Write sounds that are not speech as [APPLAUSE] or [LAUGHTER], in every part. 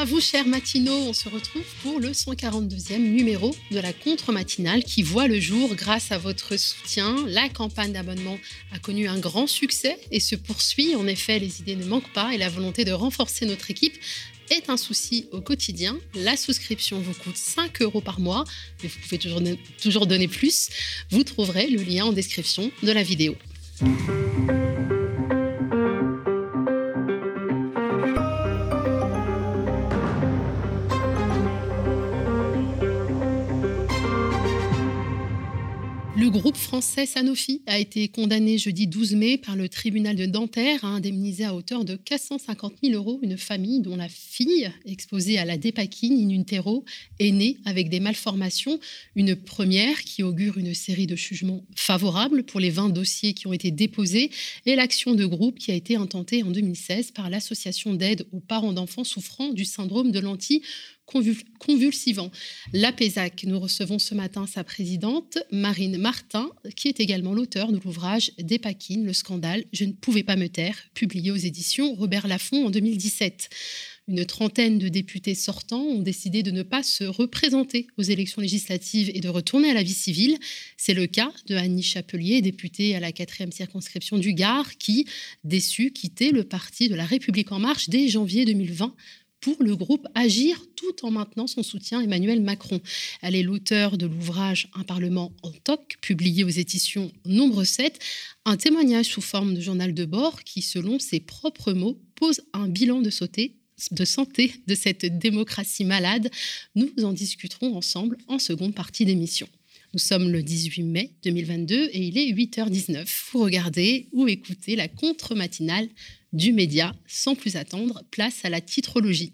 à vous, chers matinaux. On se retrouve pour le 142e numéro de la contre-matinale qui voit le jour grâce à votre soutien. La campagne d'abonnement a connu un grand succès et se poursuit. En effet, les idées ne manquent pas et la volonté de renforcer notre équipe est un souci au quotidien. La souscription vous coûte 5 euros par mois, mais vous pouvez toujours, toujours donner plus. Vous trouverez le lien en description de la vidéo. Le groupe français Sanofi a été condamné jeudi 12 mai par le tribunal de Nanterre à indemniser à hauteur de 450 000 euros une famille dont la fille, exposée à la dépakine in utero, est née avec des malformations. Une première qui augure une série de jugements favorables pour les 20 dossiers qui ont été déposés et l'action de groupe qui a été intentée en 2016 par l'association d'aide aux parents d'enfants souffrant du syndrome de lentilles convulsivant. L'APESAC, nous recevons ce matin sa présidente, Marine Martin, qui est également l'auteur de l'ouvrage Dépakine, le scandale, je ne pouvais pas me taire, publié aux éditions Robert Laffont en 2017. Une trentaine de députés sortants ont décidé de ne pas se représenter aux élections législatives et de retourner à la vie civile. C'est le cas de Annie Chapelier, députée à la quatrième circonscription du Gard, qui, déçue, quittait le parti de la République en marche dès janvier 2020 pour le groupe Agir tout en maintenant son soutien à Emmanuel Macron. Elle est l'auteur de l'ouvrage Un Parlement en toc, publié aux éditions Nombre 7, un témoignage sous forme de journal de bord qui, selon ses propres mots, pose un bilan de de santé de cette démocratie malade. Nous en discuterons ensemble en seconde partie d'émission. Nous sommes le 18 mai 2022 et il est 8h19. Vous regardez ou écoutez la contre-matinale du média. Sans plus attendre, place à la titrologie.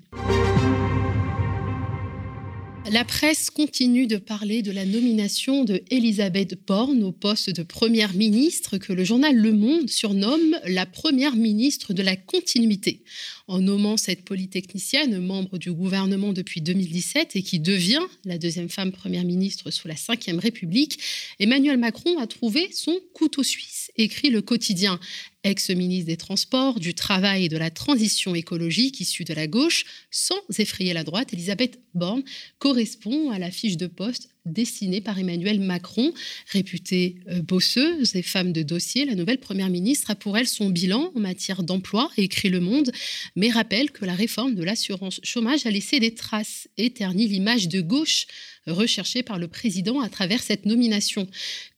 La presse continue de parler de la nomination de Elisabeth Borne au poste de première ministre que le journal Le Monde surnomme la première ministre de la continuité. En nommant cette polytechnicienne membre du gouvernement depuis 2017 et qui devient la deuxième femme première ministre sous la Ve République, Emmanuel Macron a trouvé son couteau suisse, écrit le quotidien ex-ministre des Transports, du Travail et de la Transition écologique issue de la gauche, sans effrayer la droite, Elisabeth Borne correspond à la fiche de poste dessinée par Emmanuel Macron. Réputée euh, bosseuse et femme de dossier, la nouvelle Première ministre a pour elle son bilan en matière d'emploi, écrit Le Monde, mais rappelle que la réforme de l'assurance chômage a laissé des traces et ternit l'image de gauche recherchée par le président à travers cette nomination.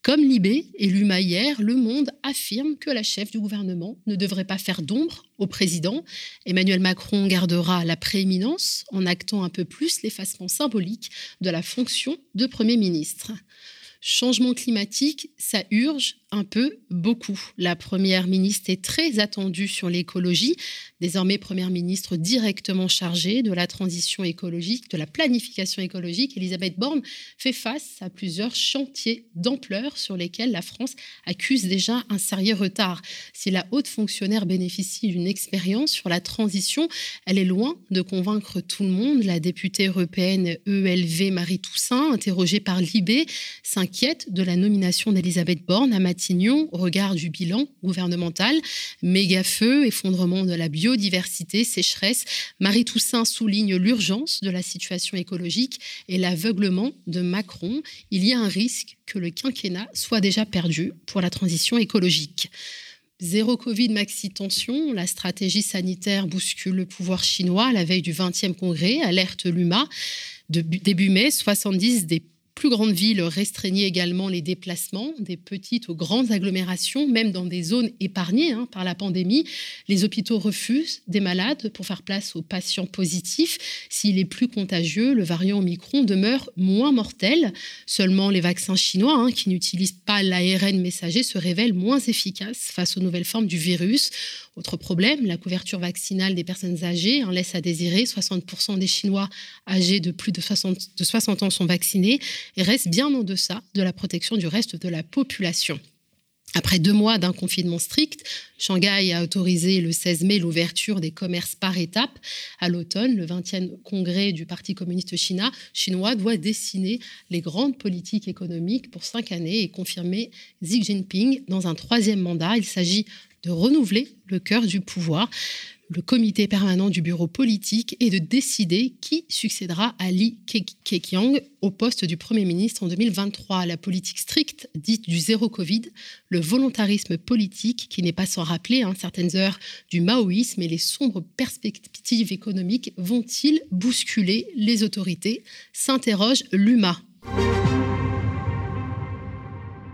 Comme Libé et Luma hier, Le Monde affirme que la chef du gouvernement ne devrait pas faire d'ombre au président. Emmanuel Macron gardera la prééminence en actant un peu plus l'effacement symbolique de la fonction de Premier ministre. Changement climatique, ça urge un peu beaucoup. La Première ministre est très attendue sur l'écologie, désormais Première ministre directement chargée de la transition écologique, de la planification écologique. Elisabeth Borne fait face à plusieurs chantiers d'ampleur sur lesquels la France accuse déjà un sérieux retard. Si la haute fonctionnaire bénéficie d'une expérience sur la transition, elle est loin de convaincre tout le monde. La députée européenne ELV Marie Toussaint, interrogée par Libé, s'inquiète de la nomination d'Elisabeth Borne à au regard du bilan gouvernemental. Méga-feu, effondrement de la biodiversité, sécheresse. Marie Toussaint souligne l'urgence de la situation écologique et l'aveuglement de Macron. Il y a un risque que le quinquennat soit déjà perdu pour la transition écologique. Zéro Covid, maxi tension, la stratégie sanitaire bouscule le pouvoir chinois à la veille du 20e congrès, alerte l'UMA. Début mai, 70 des plus grandes villes restreignaient également les déplacements des petites aux grandes agglomérations, même dans des zones épargnées hein, par la pandémie. Les hôpitaux refusent des malades pour faire place aux patients positifs. S'il est plus contagieux, le variant Omicron demeure moins mortel. Seulement les vaccins chinois, hein, qui n'utilisent pas l'ARN messager, se révèlent moins efficaces face aux nouvelles formes du virus. Autre problème, la couverture vaccinale des personnes âgées en laisse à désirer. 60% des Chinois âgés de plus de 60, de 60 ans sont vaccinés et restent bien en deçà de la protection du reste de la population. Après deux mois d'un confinement strict, Shanghai a autorisé le 16 mai l'ouverture des commerces par étapes. À l'automne, le 20e congrès du Parti communiste chinois doit dessiner les grandes politiques économiques pour cinq années et confirmer Xi Jinping dans un troisième mandat. Il s'agit de renouveler le cœur du pouvoir le comité permanent du bureau politique et de décider qui succédera à Li Keqiang au poste du Premier ministre en 2023. La politique stricte, dite du zéro Covid, le volontarisme politique qui n'est pas sans rappeler hein, certaines heures du maoïsme et les sombres perspectives économiques vont-ils bousculer les autorités? S'interroge l'UMA.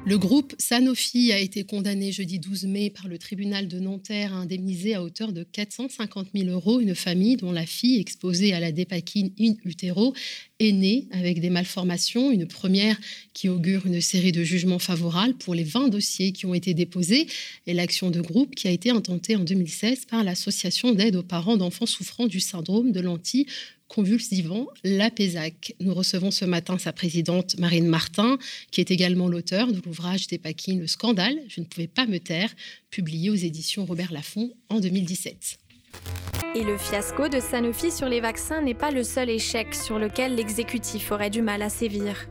Le groupe Sanofi a été condamné jeudi 12 mai par le tribunal de Nanterre à indemniser à hauteur de 450 000 euros une famille dont la fille exposée à la dépakine in utero est née avec des malformations, une première qui augure une série de jugements favorables pour les 20 dossiers qui ont été déposés et l'action de groupe qui a été intentée en 2016 par l'Association d'aide aux parents d'enfants souffrant du syndrome de lentilles convulsivant l'APESAC. Nous recevons ce matin sa présidente Marine Martin, qui est également l'auteur de l'ouvrage des Paquines, Le scandale, je ne pouvais pas me taire, publié aux éditions Robert Laffont en 2017. Et le fiasco de Sanofi sur les vaccins n'est pas le seul échec sur lequel l'exécutif aurait du mal à sévir.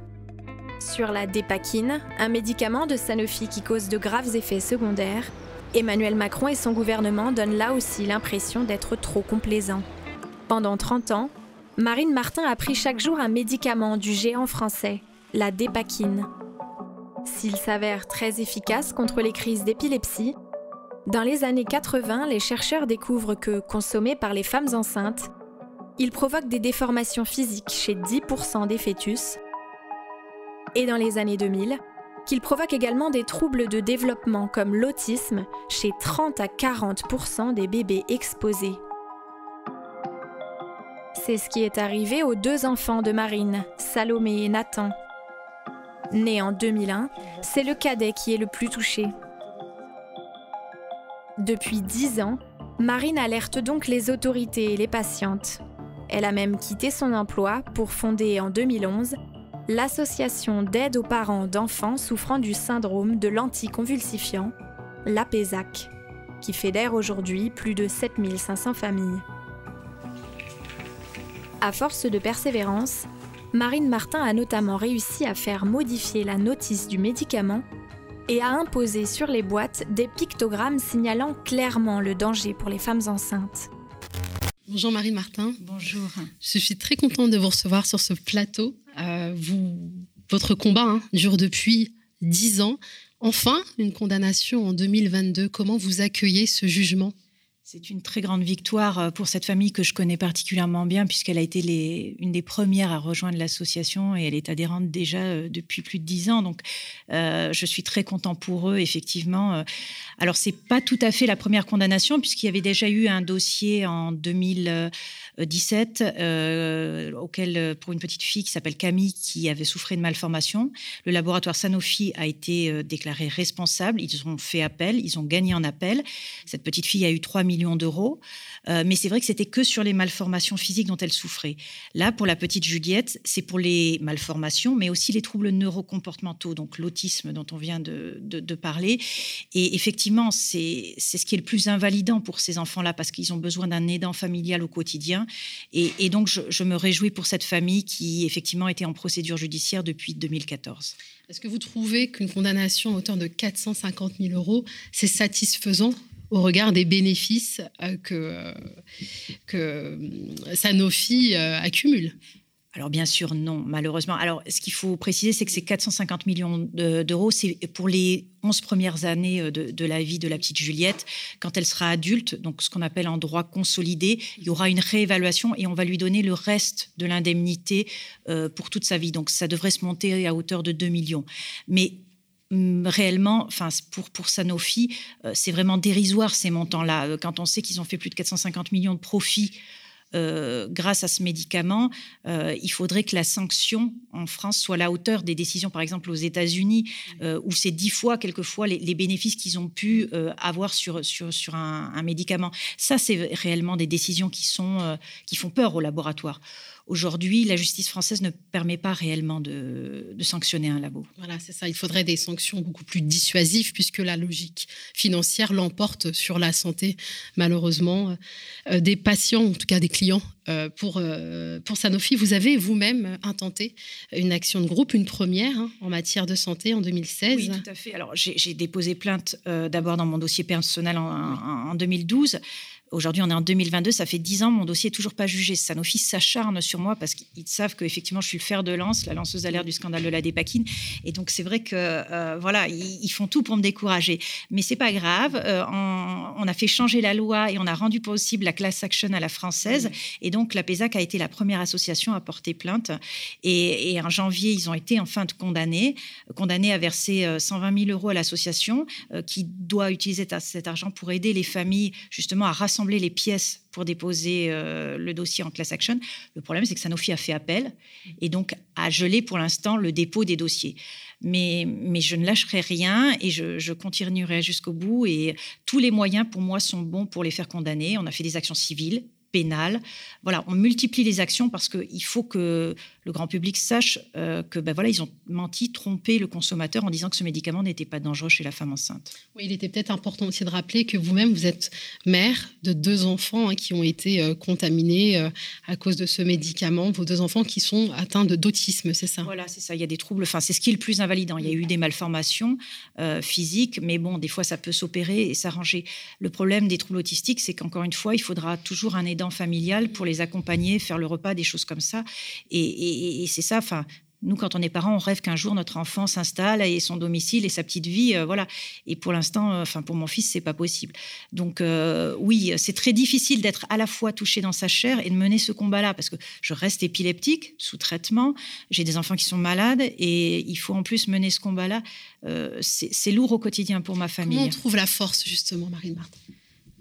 Sur la dépakine, un médicament de Sanofi qui cause de graves effets secondaires, Emmanuel Macron et son gouvernement donnent là aussi l'impression d'être trop complaisants. Pendant 30 ans, Marine Martin a pris chaque jour un médicament du géant français, la dépakine. S'il s'avère très efficace contre les crises d'épilepsie, dans les années 80, les chercheurs découvrent que, consommé par les femmes enceintes, il provoque des déformations physiques chez 10% des fœtus, et dans les années 2000, qu'il provoque également des troubles de développement comme l'autisme chez 30 à 40% des bébés exposés. C'est ce qui est arrivé aux deux enfants de Marine, Salomé et Nathan. Né en 2001, c'est le cadet qui est le plus touché. Depuis dix ans, Marine alerte donc les autorités et les patientes. Elle a même quitté son emploi pour fonder en 2011 l'association d'aide aux parents d'enfants souffrant du syndrome de l'anticonvulsifiant, l'APESAC, qui fédère aujourd'hui plus de 7500 familles. À force de persévérance, Marine Martin a notamment réussi à faire modifier la notice du médicament et à imposer sur les boîtes des pictogrammes signalant clairement le danger pour les femmes enceintes. Bonjour Marine Martin. Bonjour. Je suis très contente de vous recevoir sur ce plateau. Euh, vous, votre combat hein, dure depuis dix ans. Enfin, une condamnation en 2022. Comment vous accueillez ce jugement? C'est une très grande victoire euh, pour cette famille que je connais particulièrement bien puisqu'elle a été une des premières à rejoindre l'association et elle est adhérente déjà euh, depuis plus de dix ans. Donc, euh, je suis très content pour eux, effectivement. Alors, c'est pas tout à fait la première condamnation puisqu'il y avait déjà eu un dossier en 2000. 17, euh, euh, auquel, euh, pour une petite fille qui s'appelle Camille, qui avait souffert de malformation. Le laboratoire Sanofi a été déclaré responsable. Ils ont fait appel, ils ont gagné en appel. Cette petite fille a eu 3 millions d'euros. Mais c'est vrai que c'était que sur les malformations physiques dont elle souffrait. Là, pour la petite Juliette, c'est pour les malformations, mais aussi les troubles neurocomportementaux, donc l'autisme dont on vient de, parler. Et effectivement, c'est ce qui est le plus invalidant pour ces enfants-là, parce qu'ils ont besoin d'un aidant familial au quotidien et, donc, je, me réjouis pour cette famille qui, effectivement, était en procédure judiciaire depuis 2014. Est-ce que vous trouvez qu'une condamnation à hauteur de 450 000 euros, c'est satisfaisant? Au regard des bénéfices euh, que, euh, que euh, Sanofi accumule alors bien sûr, non, malheureusement. Alors ce qu'il faut préciser, c'est que ces 450 millions d'euros, c'est pour les 11 premières années euh, de, la vie de la petite Juliette. Quand elle sera adulte, donc ce qu'on appelle en droit consolidé, il y aura une réévaluation et on va lui donner le reste de l'indemnité euh, pour toute sa vie. Donc ça devrait se monter à hauteur de 2 millions. Mais réellement, enfin pour pour Sanofi, euh, c'est vraiment dérisoire ces montants-là. Quand on sait qu'ils ont fait plus de 450 millions de profits euh, grâce à ce médicament, euh, il faudrait que la sanction en France soit à la hauteur des décisions, par exemple aux États-Unis, euh, où c'est dix fois, quelquefois, les, bénéfices qu'ils ont pu avoir sur, sur, sur un, médicament. Ça, c'est réellement des décisions qui, sont, qui font peur au laboratoire. Aujourd'hui, la justice française ne permet pas réellement de, sanctionner un labo. Voilà, c'est ça. Il faudrait des sanctions beaucoup plus dissuasives puisque la logique financière l'emporte sur la santé, malheureusement, euh, des patients, en tout cas des clients. Euh, pour, euh, pour Sanofi, vous avez vous-même intenté une action de groupe, une première hein, en matière de santé en 2016. Oui, tout à fait. Alors, j'ai déposé plainte d'abord dans mon dossier personnel en, en 2012. Aujourd'hui, on est en 2022, ça fait 10 ans, mon dossier n'est toujours pas jugé. Sanofi s'acharne sur moi parce qu'ils savent qu'effectivement, je suis le fer de lance, la lanceuse d'alerte du scandale de la dépakine. Et donc, c'est vrai que, euh, voilà, ils, font tout pour me décourager. Mais c'est pas grave. Euh, on, a fait changer la loi et on a rendu possible la class action à la française. Et donc, la PESAC a été la première association à porter plainte. Et, en janvier, ils ont été enfin condamnés, condamnés à verser 120 euh, 000 euros à l'association qui doit utiliser cet argent pour aider les familles justement à rassembler les pièces pour déposer euh, le dossier en class action. Le problème, c'est que Sanofi a fait appel et donc a gelé pour l'instant le dépôt des dossiers. Mais, mais je ne lâcherai rien et je, je continuerai jusqu'au bout. Et tous les moyens, pour moi, sont bons pour les faire condamner. On a fait des actions civiles pénale. Voilà, on multiplie les actions parce qu'il faut que le grand public sache euh, que ben voilà, ils ont menti, trompé le consommateur en disant que ce médicament n'était pas dangereux chez la femme enceinte. Oui, il était peut-être important aussi de rappeler que vous-même, vous êtes mère de deux enfants hein, qui ont été euh, contaminés euh, à cause de ce médicament, vos deux enfants qui sont atteints d'autisme, c'est ça? Voilà, c'est ça. Il y a des troubles, enfin, c'est ce qui est le plus invalidant. Il y a eu des malformations physiques, mais bon, des fois, ça peut s'opérer et s'arranger. Le problème des troubles autistiques, c'est qu'encore une fois, il faudra toujours un aidant familial pour les accompagner, faire le repas, des choses comme ça. Et, c'est ça, enfin, nous, quand on est parents, on rêve qu'un jour notre enfant s'installe et son domicile et sa petite vie, euh, voilà. Et pour l'instant, euh, enfin pour mon fils, c'est pas possible. Donc euh, oui, c'est très difficile d'être à la fois touché dans sa chair et de mener ce combat-là parce que je reste épileptique, sous traitement, j'ai des enfants qui sont malades et il faut en plus mener ce combat-là. c'est lourd au quotidien pour ma famille. Comment on trouve la force justement, Marine Martin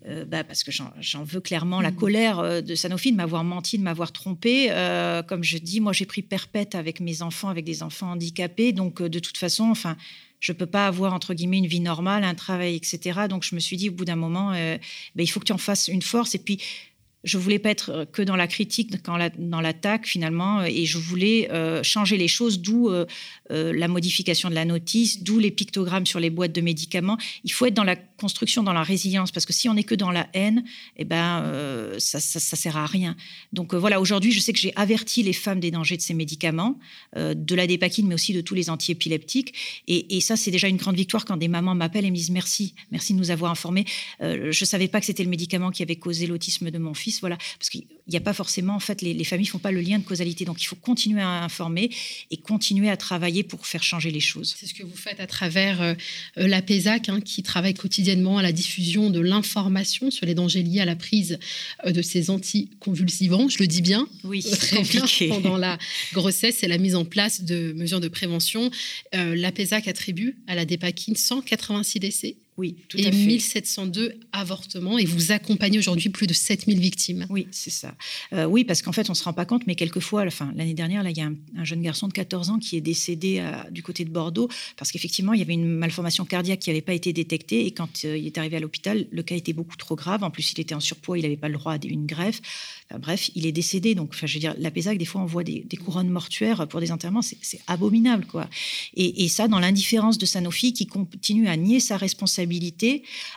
euh, bah, parce que j'en veux clairement la mmh. colère euh, de Sanofi de m'avoir menti, de m'avoir trompé. Euh, comme je dis, moi j'ai pris perpète avec mes enfants, avec des enfants handicapés, donc de toute façon, enfin, je peux pas avoir entre guillemets une vie normale, un travail, etc. Donc je me suis dit au bout d'un moment, bah, il faut que tu en fasses une force. Et puis je voulais pas être euh, que dans la critique, dans l'attaque finalement, euh, et je voulais euh, changer les choses, d'où la modification de la notice, d'où les pictogrammes sur les boîtes de médicaments. Il faut être dans la construction, dans la résilience, parce que si on n'est que dans la haine, eh ben ça, ça, sert à rien. Donc voilà, aujourd'hui, je sais que j'ai averti les femmes des dangers de ces médicaments, de la dépakine, mais aussi de tous les antiépileptiques, et, et ça c'est déjà une grande victoire quand des mamans m'appellent et me disent merci, merci de nous avoir informés. je savais pas que c'était le médicament qui avait causé l'autisme de mon fils voilà, parce qu'il n'y a pas forcément, en fait, les, familles font pas le lien de causalité. Donc, il faut continuer à informer et continuer à travailler pour faire changer les choses. C'est ce que vous faites à travers euh, euh, la PESAC, hein, qui travaille quotidiennement à la diffusion de l'information sur les dangers liés à la prise euh, de ces anticonvulsivants. Je le dis bien? Oui, très compliqué. pendant la grossesse et la mise en place de mesures de prévention. la PESAC attribue à la dépakine 186 décès oui, tout et à fait. 1702 avortements et vous accompagnez aujourd'hui plus de 7000 victimes. Oui, c'est ça. Euh, oui, parce qu'en fait, on ne se rend pas compte, mais quelquefois, enfin, l'année dernière, là, il y a un, jeune garçon de 14 ans qui est décédé euh, du côté de Bordeaux parce qu'effectivement, il y avait une malformation cardiaque qui n'avait pas été détectée et quand euh, il est arrivé à l'hôpital, le cas était beaucoup trop grave. En plus, il était en surpoids, il n'avait pas le droit à une greffe. bref, il est décédé. Donc, enfin, je veux dire, la PESAC, des fois, on voit des, couronnes mortuaires pour des enterrements. C'est abominable, quoi. Et, et ça, dans l'indifférence de Sanofi qui continue à nier sa responsabilité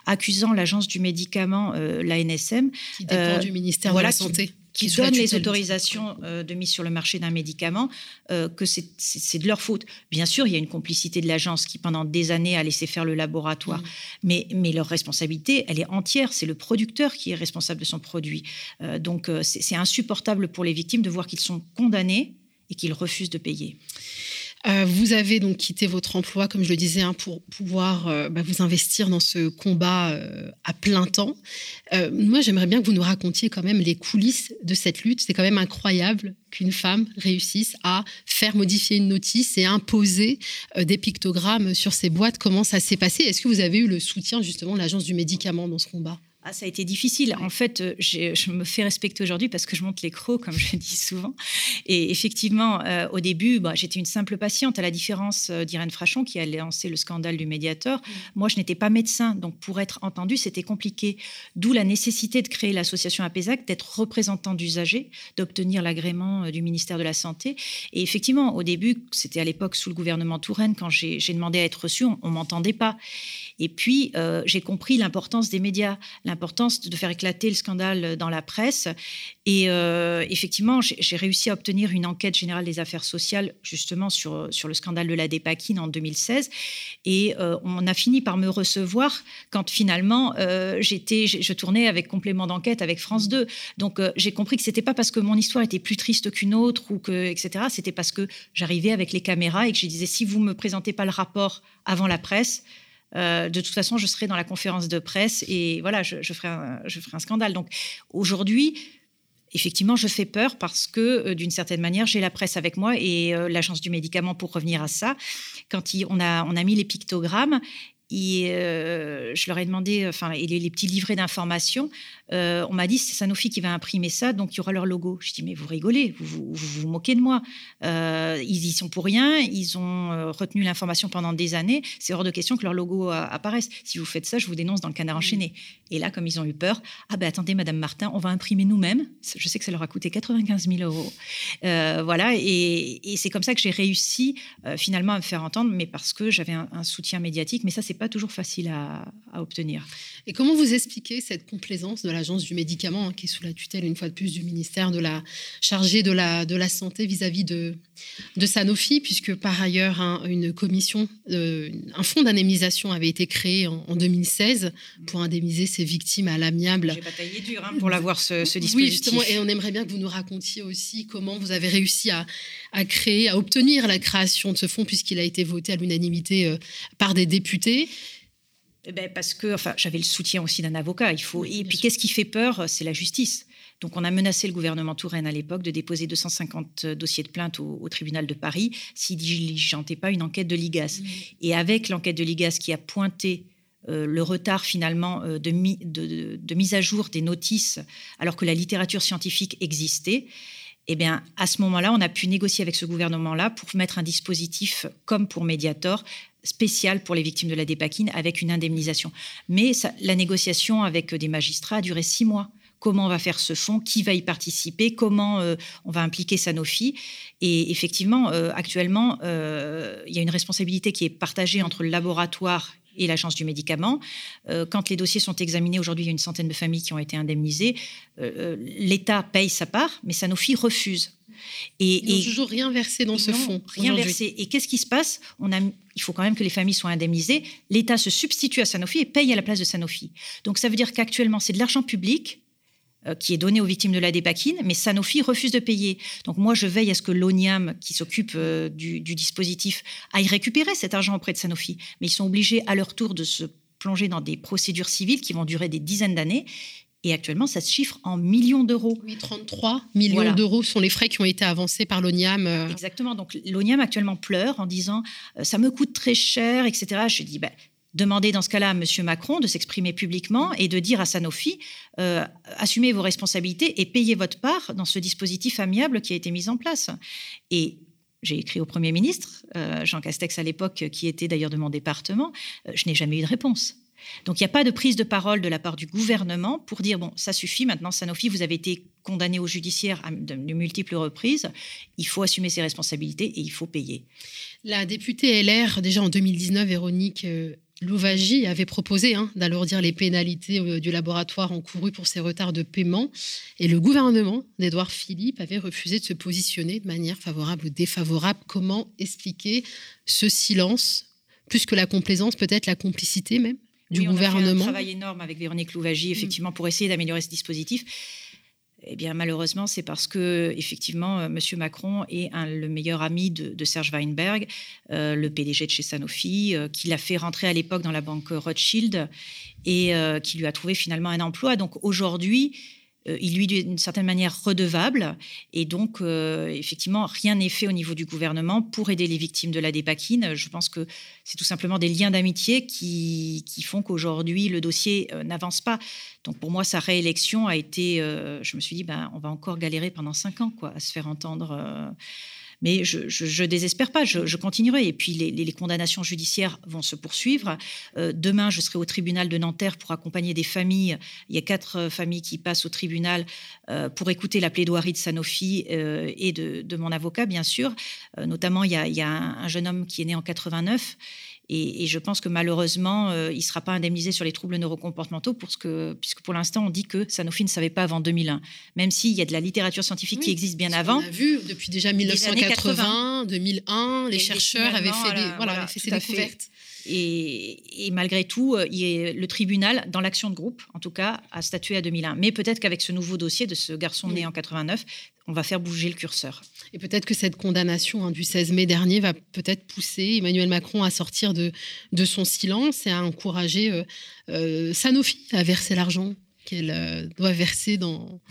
accusant l'agence du médicament, euh, l'ANSM, qui dépend euh, du ministère de la Santé. Qui, donne les autorisations euh, de mise sur le marché d'un médicament, que c'est de leur faute. Bien sûr, il y a une complicité de l'agence qui, pendant des années, a laissé faire le laboratoire. Mmh. Mais, mais leur responsabilité, elle est entière. C'est le producteur qui est responsable de son produit. donc, c'est insupportable pour les victimes de voir qu'ils sont condamnés et qu'ils refusent de payer. Euh, vous avez donc quitté votre emploi, comme je le disais, hein, pour pouvoir euh, bah, vous investir dans ce combat euh, à plein temps. moi, j'aimerais bien que vous nous racontiez quand même les coulisses de cette lutte. C'est quand même incroyable qu'une femme réussisse à faire modifier une notice et imposer des pictogrammes sur ses boîtes. Comment ça s'est passé? Est-ce que vous avez eu le soutien justement de l'agence du médicament dans ce combat? Ah, ça a été difficile. En fait, euh, je me fais respecter aujourd'hui parce que je monte les crocs, comme je dis souvent. Et effectivement, euh, au début, bah, j'étais une simple patiente, à la différence euh, d'Irène Frachon qui a lancé le scandale du médiateur. Mm. Moi, je n'étais pas médecin, donc pour être entendue, c'était compliqué. D'où la nécessité de créer l'association APESAC, d'être représentant d'usagers, d'obtenir l'agrément du ministère de la Santé. Et effectivement, au début, c'était à l'époque sous le gouvernement Touraine, quand j'ai demandé à être reçue, on ne m'entendait pas. Et puis, j'ai compris l'importance des médias, l'importance de faire éclater le scandale dans la presse. Et euh, effectivement, j'ai réussi à obtenir une enquête générale des affaires sociales justement sur, sur le scandale de la dépakine en 2016. Et euh, on a fini par me recevoir quand finalement euh, j'étais, je tournais avec complément d'enquête avec France 2. Donc j'ai compris que c'était pas parce que mon histoire était plus triste qu'une autre ou que etc. C'était parce que j'arrivais avec les caméras et que je disais si vous me présentez pas le rapport avant la presse, euh, de toute façon, je serai dans la conférence de presse et voilà, je, ferai, un, scandale. Donc aujourd'hui, effectivement, je fais peur parce que, euh, d'une certaine manière, j'ai la presse avec moi et euh, l'agence du médicament, pour revenir à ça, quand on, a, mis les pictogrammes, et je leur ai demandé, enfin, et les, petits livrets d'informations, on m'a dit c'est Sanofi qui va imprimer ça, donc il y aura leur logo. Je dis mais vous rigolez, vous vous, moquez de moi. ils y sont pour rien, ils ont retenu l'information pendant des années. C'est hors de question que leur logo apparaisse. Si vous faites ça, je vous dénonce dans le canard enchaîné. Et là, comme ils ont eu peur, ah ben attendez, Madame Martin, on va imprimer nous-mêmes. Je sais que ça leur a coûté 95 000 euros. voilà, et, c'est comme ça que j'ai réussi finalement à me faire entendre, mais parce que j'avais un, un soutien médiatique. Mais ça, c'est pas toujours facile à, obtenir. Et comment vous expliquez cette complaisance de l'agence du médicament, hein, qui est sous la tutelle, une fois de plus, du ministère de la chargée de la, de la santé vis-à-vis de, de Sanofi, puisque par ailleurs, hein, une commission, euh, un fonds d'indemnisation avait été créé en, 2016 pour indemniser ces victimes à l'amiable. J'ai bataillé dur hein, pour l'avoir ce, ce, dispositif. Oui, justement, et on aimerait bien que vous nous racontiez aussi comment vous avez réussi à, à créer, à obtenir la création de ce fonds, puisqu'il a été voté à l'unanimité euh, par des députés. Eh ben parce que enfin, j'avais le soutien aussi d'un avocat. Il faut... et puis, qu'est-ce qui fait peur C'est la justice. Donc, on a menacé le gouvernement Touraine à l'époque de déposer 250 dossiers de plainte au, tribunal de Paris s'il diligentait pas une enquête de l'IGAS. Et avec l'enquête de l'IGAS qui a pointé euh, le retard finalement euh, de, de, mise à jour des notices alors que la littérature scientifique existait, eh bien, à ce moment-là, on a pu négocier avec ce gouvernement-là pour mettre un dispositif comme pour Mediator spécial pour les victimes de la dépakine avec une indemnisation. Mais la négociation avec des magistrats a duré six mois. Comment on va faire ce fonds? Qui va y participer? Comment euh, on va impliquer Sanofi? Et effectivement, euh, actuellement, euh, il y a une responsabilité qui est partagée entre le laboratoire et l'agence du médicament. quand les dossiers sont examinés, aujourd'hui, il y a une centaine de familles qui ont été indemnisées. L'État paye sa part, mais Sanofi refuse. Et, ils n'ont toujours rien versé dans ce fonds. Rien versé. Et qu'est-ce qui se passe? On a, Il faut quand même que les familles soient indemnisées. L'État se substitue à Sanofi et paye à la place de Sanofi. Donc ça veut dire qu'actuellement, c'est de l'argent public euh, qui est donné aux victimes de la dépakine, mais Sanofi refuse de payer. Donc moi, je veille à ce que l'ONIAM, qui s'occupe euh, du, du, dispositif, aille récupérer cet argent auprès de Sanofi. Mais ils sont obligés à leur tour de se plonger dans des procédures civiles qui vont durer des dizaines d'années. Et actuellement, ça se chiffre en millions d'euros. Oui, 33 millions d'euros sont les frais qui ont été avancés par l'ONIAM. Euh. Exactement. Donc l'ONIAM actuellement pleure en disant euh, ça me coûte très cher, etc. Je dis ben, demandez dans ce cas-là à M. Macron de s'exprimer publiquement et de dire à Sanofi euh, assumez vos responsabilités et payez votre part dans ce dispositif amiable qui a été mis en place. Et j'ai écrit au Premier ministre, Jean Castex à l'époque, qui était d'ailleurs de mon département, je n'ai jamais eu de réponse. Donc il n'y a pas de prise de parole de la part du gouvernement pour dire bon, ça suffit, maintenant Sanofi, vous avez été condamné au judiciaire à de, multiples reprises, il faut assumer ses responsabilités et il faut payer. La députée LR, déjà en 2019, Véronique euh, Louvagie avait proposé hein, d'alourdir les pénalités euh, du laboratoire encouru pour ses retards de paiement. Et le gouvernement d'Édouard Philippe avait refusé de se positionner de manière favorable ou défavorable. Comment expliquer ce silence Plus que la complaisance, peut-être la complicité même? Du gouvernement. On a fait un travail énorme avec Véronique Louvagie, effectivement, pour essayer d'améliorer ce dispositif. Eh bien, malheureusement, c'est parce que, effectivement, euh, M. Macron est le meilleur ami de, Serge Weinberg, euh, le PDG de chez Sanofi, euh, qui l'a fait rentrer à l'époque dans la banque Rothschild et qui lui a trouvé finalement un emploi. Donc aujourd'hui, il lui d'une certaine manière redevable. Et donc, effectivement, rien n'est fait au niveau du gouvernement pour aider les victimes de la dépakine. Je pense que c'est tout simplement des liens d'amitié qui, qui font qu'aujourd'hui, le dossier n'avance pas. Donc, pour moi, sa réélection a été, je me suis dit, ben, on va encore galérer pendant cinq ans quoi, à se faire entendre. Mais je, ne désespère pas, je, continuerai. Et puis les, condamnations judiciaires vont se poursuivre. Euh, demain, je serai au tribunal de Nanterre pour accompagner des familles. Il y a quatre euh, familles qui passent au tribunal euh, pour écouter la plaidoirie de Sanofi et de, mon avocat, bien sûr. notamment, il y a, il y a un, un jeune homme qui est né en 89 et, je pense que malheureusement, euh, il ne sera pas indemnisé sur les troubles neurocomportementaux que, puisque pour l'instant, on dit que Sanofi ne savait pas avant 2001. Même s'il y a de la littérature scientifique qui existe bien avant. On a vu depuis déjà 1980, 2001, les chercheurs avaient fait, des, voilà, fait découvertes. Et, malgré tout, euh, le tribunal, dans l'action de groupe, en tout cas, a statué à 2001. Mais peut-être qu'avec ce nouveau dossier de ce garçon né en 89, on va faire bouger le curseur. Et peut-être que cette condamnation hein, du 16 mai dernier va peut-être pousser Emmanuel Macron à sortir de, de son silence et à encourager euh, euh, Sanofi à verser l'argent qu'elle doit verser dans,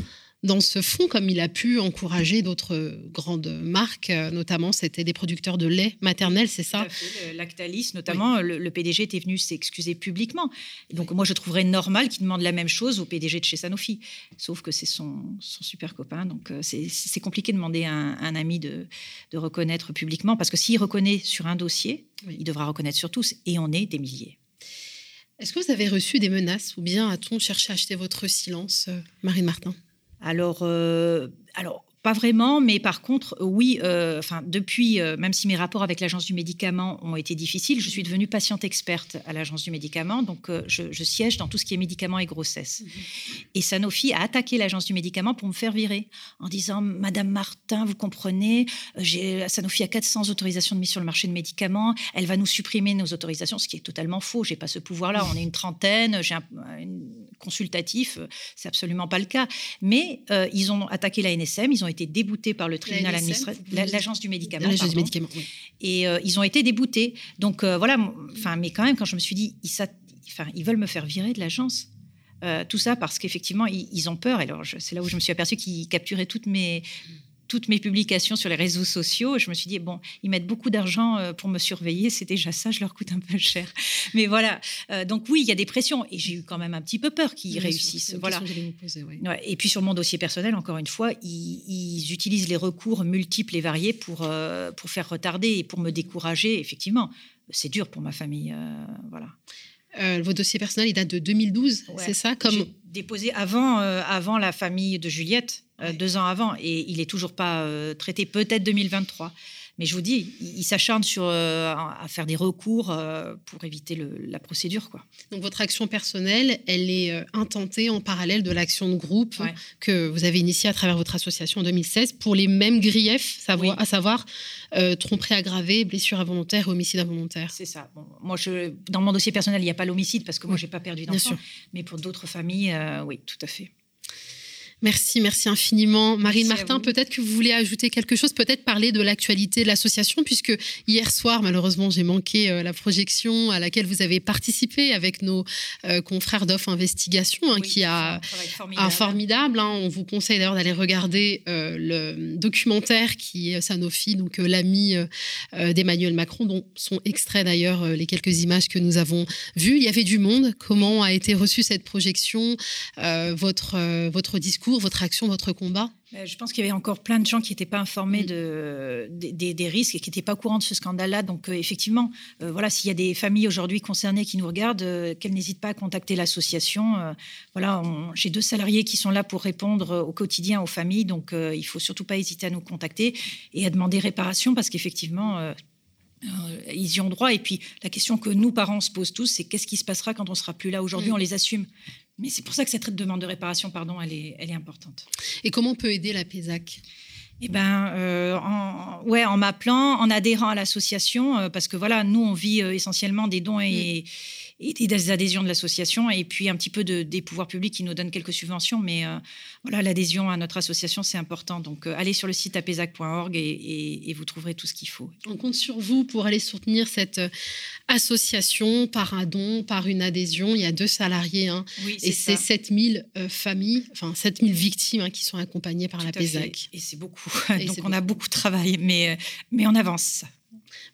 dans ce fonds, comme il a pu encourager d'autres grandes marques, euh, notamment c'était des producteurs de lait maternel, c'est ça? Lactalis, notamment, le, PDG était venu s'excuser publiquement. donc moi, je trouverais normal qu'il demande la même chose au PDG de chez Sanofi. Sauf que c'est son, super copain, donc euh, c'est compliqué de demander à un, ami de, reconnaître publiquement, parce que s'il reconnaît sur un dossier, il devra reconnaître sur tous, et on est des milliers. Est-ce que vous avez reçu des menaces ou bien a-t-on cherché à acheter votre silence, euh, Marine Martin? Alors, euh, alors pas vraiment, mais par contre, oui, euh, enfin, depuis, euh, même si mes rapports avec l'Agence du médicament ont été difficiles, je suis devenue patiente experte à l'Agence du médicament. Donc, euh, je, siège dans tout ce qui est médicaments et grossesse. Mhm. Et Sanofi a attaqué l'Agence du médicament pour me faire virer en disant Madame Martin, vous comprenez, Sanofi a 400 autorisations de mise sur le marché de médicaments, elle va nous supprimer nos autorisations, ce qui est totalement faux. J'ai pas ce pouvoir-là. On est une trentaine, j'ai un, consultatif, c'est absolument pas le cas. Mais ils ont attaqué la NSM, ils ont été déboutés par le tribunal administratif, l'agence du médicament. L'agence du médicament, Et euh, ils ont été déboutés. Donc euh, voilà, enfin, mais quand même, quand je me suis dit, ils, enfin, ils veulent me faire virer de l'agence. Euh, tout ça parce qu'effectivement, ils, ils, ont peur. Alors, c'est là où je me suis aperçue qu'ils capturaient toutes mes, toutes mes publications sur les réseaux sociaux. Je me suis dit, bon, ils mettent beaucoup d'argent euh, pour me surveiller, c'est déjà ça, je leur coûte un peu cher. [LAUGHS] Mais voilà, euh, donc oui, il y a des pressions. Et j'ai eu quand même un petit peu peur qu'ils réussissent. voilà. Et puis sur mon dossier personnel, encore une fois, ils, utilisent les recours multiples et variés pour, euh, pour faire retarder et pour me décourager. Effectivement, c'est dur pour ma famille. voilà. Votre dossier personnel, il date de 2012, c'est ça comme... Déposé avant, avant la famille de Juliette. Euh, deux ans avant, et il n'est toujours pas euh, traité, peut-être 2023. Mais je vous dis, il, s'acharne sur euh, à faire des recours pour éviter la procédure. Quoi. Donc votre action personnelle, elle est intentée en parallèle de l'action de groupe que vous avez initiée à travers votre association en 2016 pour les mêmes griefs, savoir, à savoir tromperie aggravée, blessure involontaire et homicide involontaire. C'est ça. moi, je, dans mon dossier personnel, il n'y a pas l'homicide parce que moi, je n'ai pas perdu d'enfant. Mais pour d'autres familles, oui, tout à fait. Merci, merci infiniment. Marine Martin, peut-être que vous voulez ajouter quelque chose, peut-être parler de l'actualité de l'association, puisque hier soir, malheureusement, j'ai manqué euh, la projection à laquelle vous avez participé avec nos euh, confrères d'Off Investigation, hein, qui a un formidable. Hein. On vous conseille d'ailleurs d'aller regarder euh, le documentaire qui est Sanofi, donc l'ami d'Emmanuel Macron, dont sont extraits d'ailleurs les quelques images que nous avons vues. Il y avait du monde. Comment a été reçue cette projection, votre, votre discours? Votre action, votre combat? Euh, je pense qu'il y avait encore plein de gens qui n'étaient pas informés de, des, risques et qui n'étaient pas au courant de ce scandale-là. Donc, euh, effectivement, euh, voilà, s'il y a des familles aujourd'hui concernées qui nous regardent, qu'elles n'hésitent pas à contacter l'association. voilà, j'ai deux salariés qui sont là pour répondre au quotidien aux familles. Donc, il faut surtout pas hésiter à nous contacter et à demander réparation parce qu'effectivement, ils y ont droit. Et puis, la question que nous, parents, se posent tous, c'est qu'est-ce qui se passera quand on sera plus là? Aujourd'hui, mm. on les assume. Mais c'est pour ça que cette demande de réparation, pardon, elle est, elle est importante. Et comment on peut aider la PESAC eh ben, euh, en, ouais, en m'appelant, en adhérant à l'association, euh, parce que voilà, nous, on vit euh, essentiellement des dons et, et, des adhésions de l'association, et puis un petit peu de, des pouvoirs publics qui nous donnent quelques subventions. Mais euh, voilà, l'adhésion à notre association, c'est important. Donc, euh, allez sur le site apesac.org et, et, vous trouverez tout ce qu'il faut. On compte sur vous pour aller soutenir cette euh, association par un don, par une adhésion. Il y a deux salariés, hein, et c'est 7000 familles, enfin 7000 victimes hein, qui sont accompagnées par l'APESAC. Et c'est beaucoup. Donc, on a beaucoup de travail, mais, mais on avance.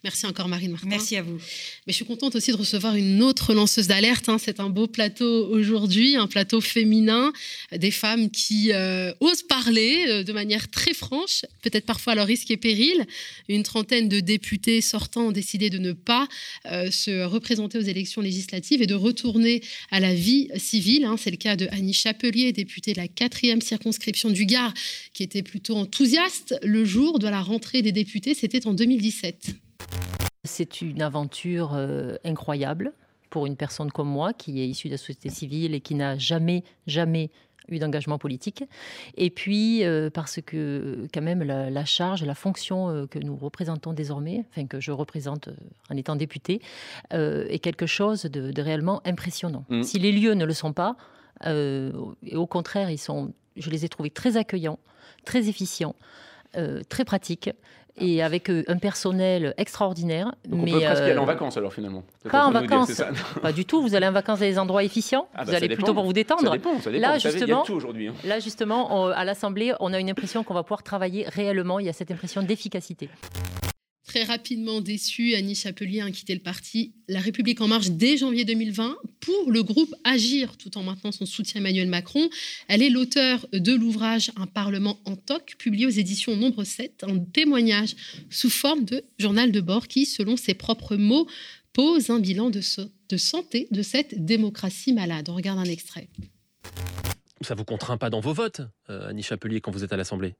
Merci encore Marine Martin. Merci à vous. Mais je suis contente aussi de recevoir une autre lanceuse d'alerte. Hein. C'est un beau plateau aujourd'hui, un plateau féminin, des femmes qui euh, osent parler euh, de manière très franche, peut-être parfois à leur risque et péril. Une trentaine de députés sortants ont décidé de ne pas euh, se représenter aux élections législatives et de retourner à la vie civile. Hein. C'est le cas de Annie Chapelier, députée de la quatrième circonscription du Gard, qui était plutôt enthousiaste le jour de la rentrée des députés. C'était en 2017. C'est une aventure euh, incroyable pour une personne comme moi qui est issue de la société civile et qui n'a jamais, jamais eu d'engagement politique. Et puis, euh, parce que quand même la, charge, la fonction euh, que nous représentons désormais, enfin que je représente en étant députée, est quelque chose de, réellement impressionnant. Mm. Si les lieux ne le sont pas, et au contraire, ils sont, je les ai trouvés très accueillants, très efficients, très pratiques et avec euh, un personnel extraordinaire. Donc on peut presque aller en euh, vacances alors finalement. Pas en vacances, pas du tout. Vous allez en vacances dans des endroits efficients. Ah, bah, vous allez plutôt pour vous détendre. Ça dépend, ça dépend. Là, justement, aujourd'hui. Hein. Là justement, à l'Assemblée, on a une impression qu'on va pouvoir travailler réellement. Il y a cette impression d'efficacité. Très rapidement déçue, Annie Chapelier a quitté le parti La République En Marche dès janvier 2020 pour le groupe Agir, tout en maintenant son soutien à Emmanuel Macron. Elle est l'auteur de l'ouvrage Un Parlement en toc, publié aux éditions Nombre 7, un témoignage sous forme de journal de bord qui, selon ses propres mots, pose un bilan de, santé de cette démocratie malade. On regarde un extrait. Ça vous contraint pas dans vos votes, euh, Annie Chapelier, quand vous êtes à l'Assemblée?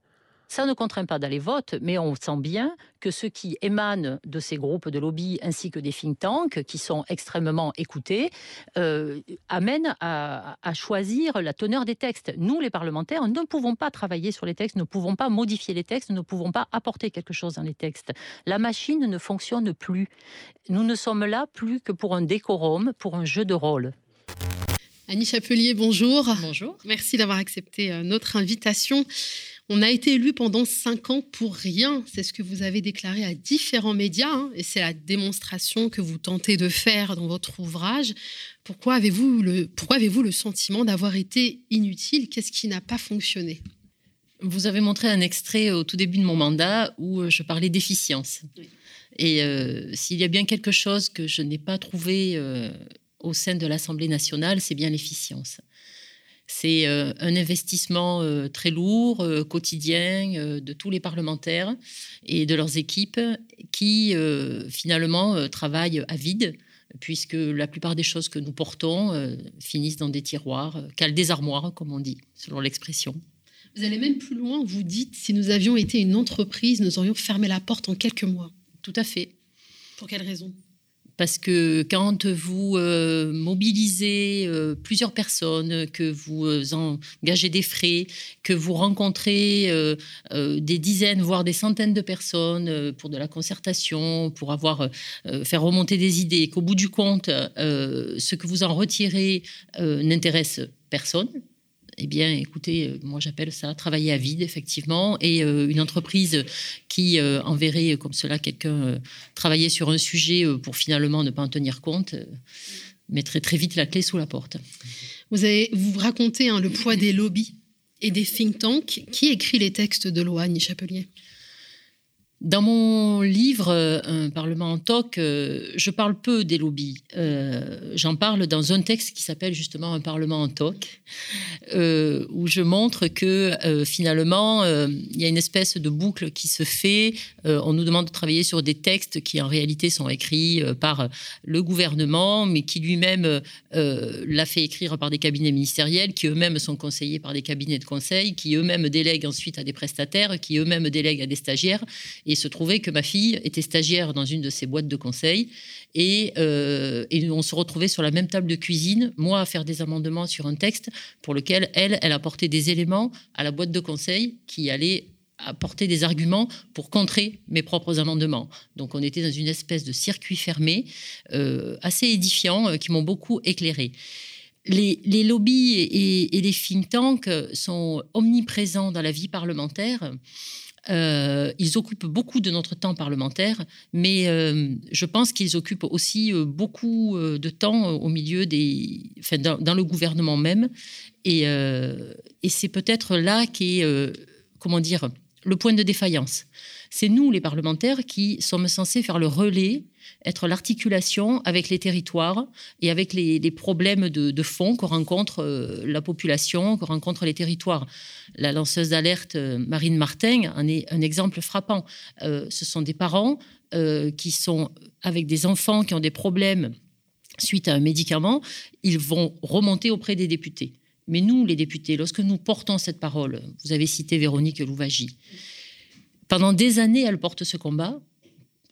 Ça ne contraint pas d'aller voter, mais on sent bien que ce qui émane de ces groupes de lobby ainsi que des think tanks, qui sont extrêmement écoutés, euh, amène à, choisir la teneur des textes. Nous, les parlementaires, ne pouvons pas travailler sur les textes, ne pouvons pas modifier les textes, ne pouvons pas apporter quelque chose dans les textes. La machine ne fonctionne plus. Nous ne sommes là plus que pour un décorum, pour un jeu de rôle. Annie Chapelier, bonjour. Bonjour. Merci d'avoir accepté euh, notre invitation. On a été élu pendant cinq ans pour rien. C'est ce que vous avez déclaré à différents médias hein, et c'est la démonstration que vous tentez de faire dans votre ouvrage. Pourquoi avez-vous le, pourquoi avez-vous le sentiment d'avoir été inutile? Qu'est-ce qui n'a pas fonctionné? Vous avez montré un extrait au tout début de mon mandat où euh, je parlais d'efficience. Et euh, s'il y a bien quelque chose que je n'ai pas trouvé euh, au sein de l'Assemblée nationale, c'est bien l'efficience. C'est euh, un investissement euh, très lourd, euh, quotidien, de tous les parlementaires et de leurs équipes qui, finalement, travaillent à vide, puisque la plupart des choses que nous portons finissent dans des tiroirs, calent des armoires, comme on dit, selon l'expression. Vous allez même plus loin, vous dites, si nous avions été une entreprise, nous aurions fermé la porte en quelques mois. Tout à fait. Pour quelle raison? Parce que quand vous euh, mobilisez euh, plusieurs personnes, que vous euh, engagez des frais, que vous rencontrez des dizaines, voire des centaines de personnes pour de la concertation, pour avoir faire remonter des idées, qu'au bout du compte, ce que vous en retirez n'intéresse personne, eh bien, écoutez, euh, moi j'appelle ça travailler à vide, effectivement. Et euh, une entreprise qui euh, enverrait comme cela quelqu'un travailler sur un sujet pour finalement ne pas en tenir compte mettrait très vite la clé sous la porte. Vous, avez, vous racontez hein, le poids des lobbies et des think tanks. Qui écrit les textes de loi, Annie Chapelier? Dans mon livre euh, Un Parlement en toc, euh, je parle peu des lobbies. Euh, j'en parle dans un texte qui s'appelle justement Un Parlement en toc, où je montre que finalement, il y a une espèce de boucle qui se fait. on nous demande de travailler sur des textes qui en réalité sont écrits par le gouvernement, mais qui lui-même l'a fait écrire par des cabinets ministériels, qui eux-mêmes sont conseillés par des cabinets de conseil, qui eux-mêmes délèguent ensuite à des prestataires, qui eux-mêmes délèguent à des stagiaires. Il se trouvait que ma fille était stagiaire dans une de ces boîtes de conseil. Et, euh, et, on se retrouvait sur la même table de cuisine, moi à faire des amendements sur un texte pour lequel elle, elle apportait des éléments à la boîte de conseil qui allait apporter des arguments pour contrer mes propres amendements. Donc on était dans une espèce de circuit fermé euh, assez édifiant euh, qui m'ont beaucoup éclairé. Les, lobbies et, les think tanks sont omniprésents dans la vie parlementaire. Euh, ils occupent beaucoup de notre temps parlementaire, mais je pense qu'ils occupent aussi beaucoup de temps au milieu des, dans, le gouvernement même. Et, et c'est peut-être là qu'est, comment dire, le point de défaillance. C'est nous, les parlementaires, qui sommes censés faire le relais, être l'articulation avec les territoires et avec les, problèmes de, fond que rencontre euh, la population, que rencontrent les territoires. La lanceuse d'alerte euh, Marine Martin en est un exemple frappant. Euh, ce sont des parents qui sont avec des enfants qui ont des problèmes suite à un médicament, ils vont remonter auprès des députés. Mais nous, les députés, lorsque nous portons cette parole, vous avez cité Véronique Louvagie, pendant des années, elle porte ce combat,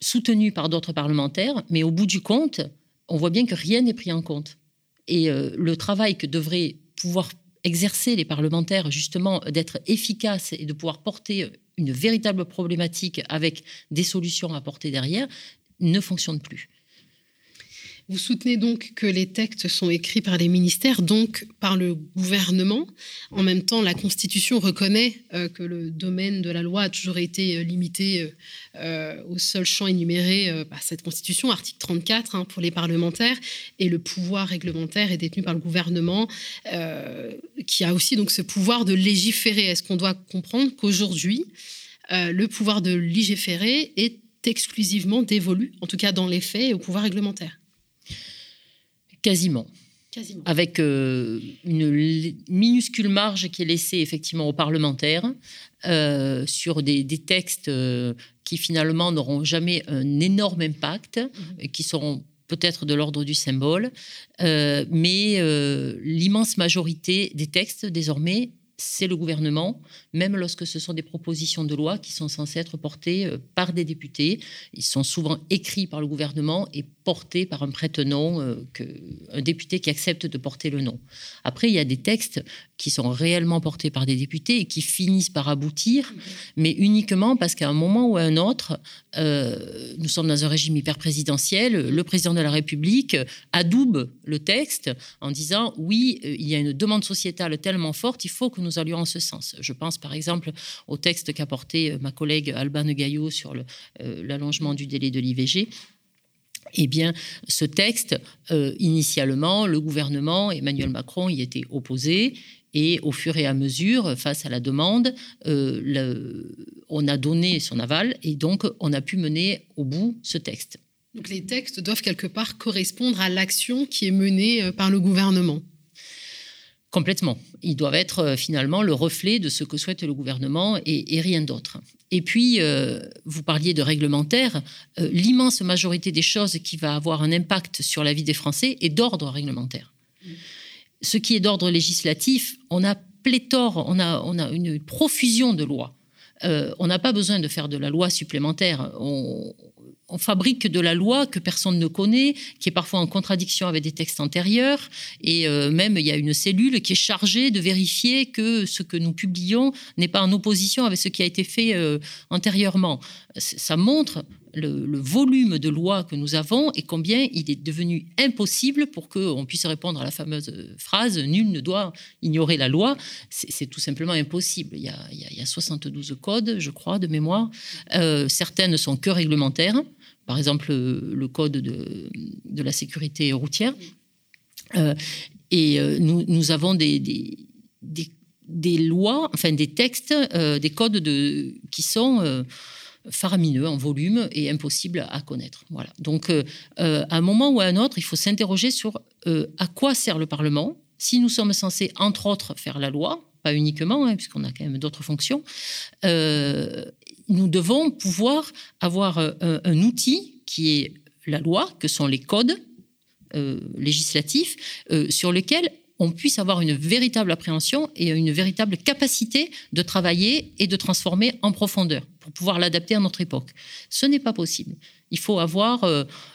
soutenu par d'autres parlementaires, mais au bout du compte, on voit bien que rien n'est pris en compte. Et euh, le travail que devraient pouvoir exercer les parlementaires, justement, d'être efficaces et de pouvoir porter une véritable problématique avec des solutions à porter derrière, ne fonctionne plus. Vous soutenez donc que les textes sont écrits par les ministères, donc par le gouvernement. En même temps, la Constitution reconnaît euh, que le domaine de la loi a toujours été euh, limité euh, au seul champ énuméré par cette Constitution, article 34 hein, pour les parlementaires, et le pouvoir réglementaire est détenu par le gouvernement, qui a aussi donc ce pouvoir de légiférer. Est-ce qu'on doit comprendre qu'aujourd'hui, le pouvoir de légiférer est exclusivement dévolu, en tout cas dans les faits, au pouvoir réglementaire? Quasiment. Avec euh, une minuscule marge qui est laissée effectivement aux parlementaires euh, sur des, textes euh, qui finalement n'auront jamais un énorme impact, mhm. qui seront peut-être de l'ordre du symbole, mais l'immense majorité des textes désormais c'est le gouvernement, même lorsque ce sont des propositions de loi qui sont censées être portées par des députés. Ils sont souvent écrits par le gouvernement et portés par un prête-nom, euh, un député qui accepte de porter le nom. Après, il y a des textes qui sont réellement portés par des députés et qui finissent par aboutir, mais uniquement parce qu'à un moment ou à un autre, euh, nous sommes dans un régime hyper présidentiel, le président de la République adoube le texte en disant oui, il y a une demande sociétale tellement forte, il faut que nous allions en ce sens. Je pense par exemple au texte qu'a porté euh, ma collègue Alban Gaillot sur euh, l'allongement du délai de l'IVG. Eh bien, ce texte, euh, initialement, le gouvernement, Emmanuel Macron, y était opposé. Et au fur et à mesure, face à la demande, on a donné son aval et donc on a pu mener au bout ce texte. Donc les textes doivent quelque part correspondre à l'action qui est menée par le gouvernement. Complètement. Ils doivent être euh, finalement le reflet de ce que souhaite le gouvernement et, rien d'autre. Et puis, euh, vous parliez de réglementaire. Euh, l'immense majorité des choses qui va avoir un impact sur la vie des Français est d'ordre réglementaire. Ce qui est d'ordre législatif, on a pléthore, on a, on a une profusion de lois. on n'a pas besoin de faire de la loi supplémentaire. On, on fabrique de la loi que personne ne connaît, qui est parfois en contradiction avec des textes antérieurs. Et euh, même, il y a une cellule qui est chargée de vérifier que ce que nous publions n'est pas en opposition avec ce qui a été fait euh, antérieurement. Ça montre le, volume de lois que nous avons et combien il est devenu impossible pour qu'on puisse répondre à la fameuse phrase Nul ne doit ignorer la loi. C'est tout simplement impossible. Il y, a, 72 codes, je crois, de mémoire. Euh, certaines sont que réglementaires par exemple le code de, la sécurité routière. Euh, et euh, nous, avons des, lois, enfin des textes, euh, des codes de, qui sont faramineux en volume et impossibles à connaître. Voilà. Donc, à un moment ou à un autre, il faut s'interroger sur à quoi sert le Parlement. Si nous sommes censés, entre autres, faire la loi, pas uniquement, hein, puisqu'on a quand même d'autres fonctions, nous devons pouvoir avoir euh, un, outil qui est la loi, que sont les codes euh, législatifs, euh, sur lesquels on puisse avoir une véritable appréhension et une véritable capacité de travailler et de transformer en profondeur pour pouvoir l'adapter à notre époque. Ce n'est pas possible. Il faut avoir,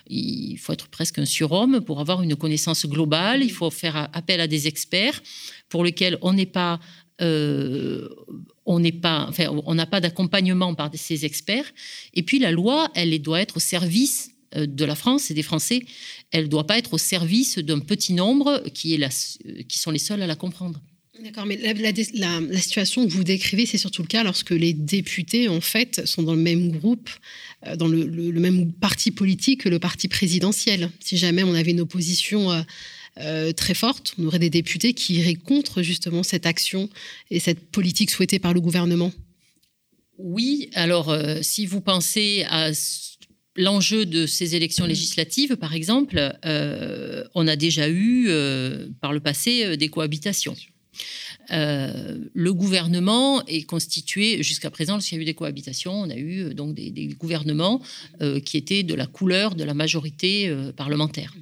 il faut être presque un surhomme pour avoir une connaissance globale. Il faut faire appel à des experts pour lesquels on n'est pas on n'a pas d'accompagnement par ces experts. Et puis la loi, elle doit être au service de la France et des Français. Elle ne doit pas être au service d'un petit nombre qui, qui sont les seuls à la comprendre. D'accord, mais la, situation que vous décrivez, c'est surtout le cas lorsque les députés, en fait, sont dans le même groupe, euh, dans le, même parti politique que le parti présidentiel. Si jamais on avait une opposition euh, euh, très forte, on aurait des députés qui iraient contre justement cette action et cette politique souhaitée par le gouvernement. Oui, alors si vous pensez à l'enjeu de ces élections législatives, par exemple, on a déjà eu par le passé des cohabitations. Euh, le gouvernement est constitué, jusqu'à présent, lorsqu'il y a eu des cohabitations, on a eu euh, donc des, gouvernements euh, qui étaient de la couleur de la majorité parlementaire.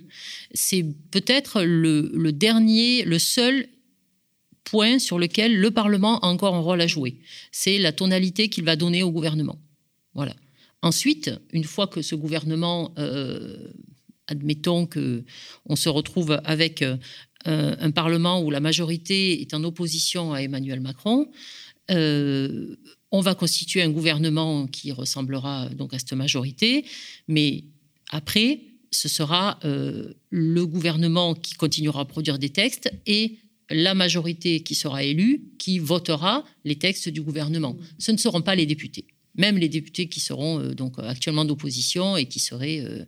C'est peut-être le, dernier, le seul point sur lequel le Parlement a encore un rôle à jouer. C'est la tonalité qu'il va donner au gouvernement. Voilà. Ensuite, une fois que ce gouvernement admettons que on se retrouve avec euh, un Parlement où la majorité est en opposition à Emmanuel Macron, euh, on va constituer un gouvernement qui ressemblera donc à cette majorité, mais après, ce sera euh, le gouvernement qui continuera à produire des textes et la majorité qui sera élue qui votera les textes du gouvernement. Ce ne seront pas les députés même les députés qui seront euh, donc actuellement d'opposition et qui seraient euh,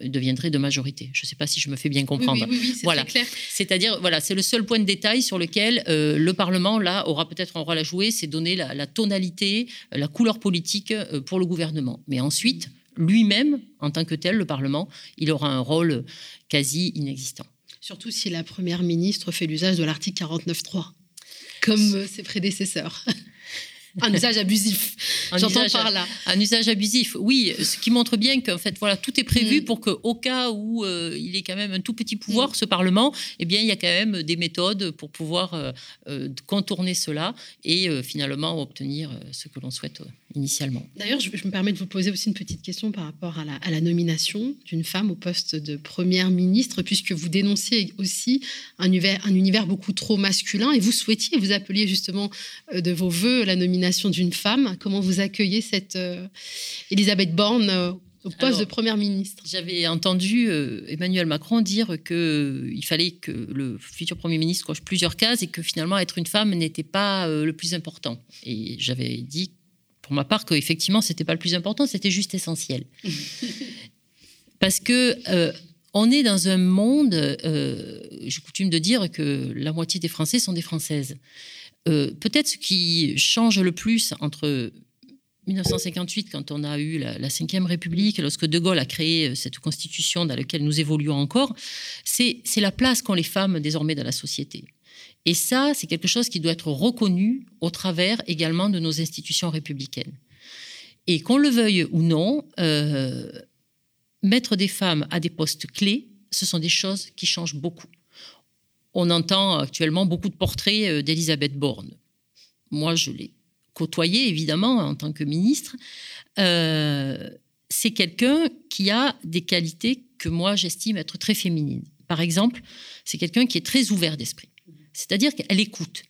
deviendraient de majorité. Je ne sais pas si je me fais bien comprendre. Oui, voilà. C'est-à-dire, voilà, c'est le seul point de détail sur lequel euh, le Parlement là aura peut-être un rôle à jouer, c'est donner la, tonalité, la couleur politique pour le gouvernement. Mais ensuite, lui-même, en tant que tel, le Parlement, il aura un rôle quasi inexistant. Surtout si la première ministre fait l'usage de l'article 49.3, comme ses prédécesseurs. [LAUGHS] un usage abusif. J'entends par là. Un usage abusif, oui, ce qui montre bien qu'en fait, voilà, tout est prévu mm. pour qu'au cas où euh, il est quand même un tout petit pouvoir, mm. ce Parlement, eh bien, il y a quand même des méthodes pour pouvoir euh, euh, contourner cela et finalement obtenir ce que l'on souhaite initialement. D'ailleurs, je, me permets de vous poser aussi une petite question par rapport à la, à la nomination d'une femme au poste de première ministre, puisque vous dénonciez aussi un univers, un univers beaucoup trop masculin et vous souhaitiez, vous appeliez justement de vos voeux la nomination d'une femme. Comment vous accueillez cette euh, Elisabeth Borne euh, au poste de première ministre? J'avais entendu euh, Emmanuel Macron dire qu'il fallait que le futur premier ministre coche plusieurs cases et que finalement être une femme n'était pas le plus important. Et j'avais dit pour ma part qu'effectivement c'était pas le plus important, c'était juste essentiel. [LAUGHS] Parce que on est dans un monde, j'ai coutume de dire que la moitié des Français sont des Françaises. Euh, peut-être ce qui change le plus entre 1958, quand on a eu la, Ve République, lorsque De Gaulle a créé euh, cette constitution dans laquelle nous évoluons encore, c'est la place qu'ont les femmes désormais dans la société. Et ça, c'est quelque chose qui doit être reconnu au travers également de nos institutions républicaines. Et qu'on le veuille ou non, euh, mettre des femmes à des postes clés, ce sont des choses qui changent beaucoup on entend actuellement beaucoup de portraits euh, d'Elisabeth Borne. Moi, je l'ai côtoyée, évidemment, en tant que ministre. Euh, c'est quelqu'un qui a des qualités que moi, j'estime être très féminines. Par exemple, c'est quelqu'un qui est très ouvert d'esprit. C'est-à-dire qu'elle écoute.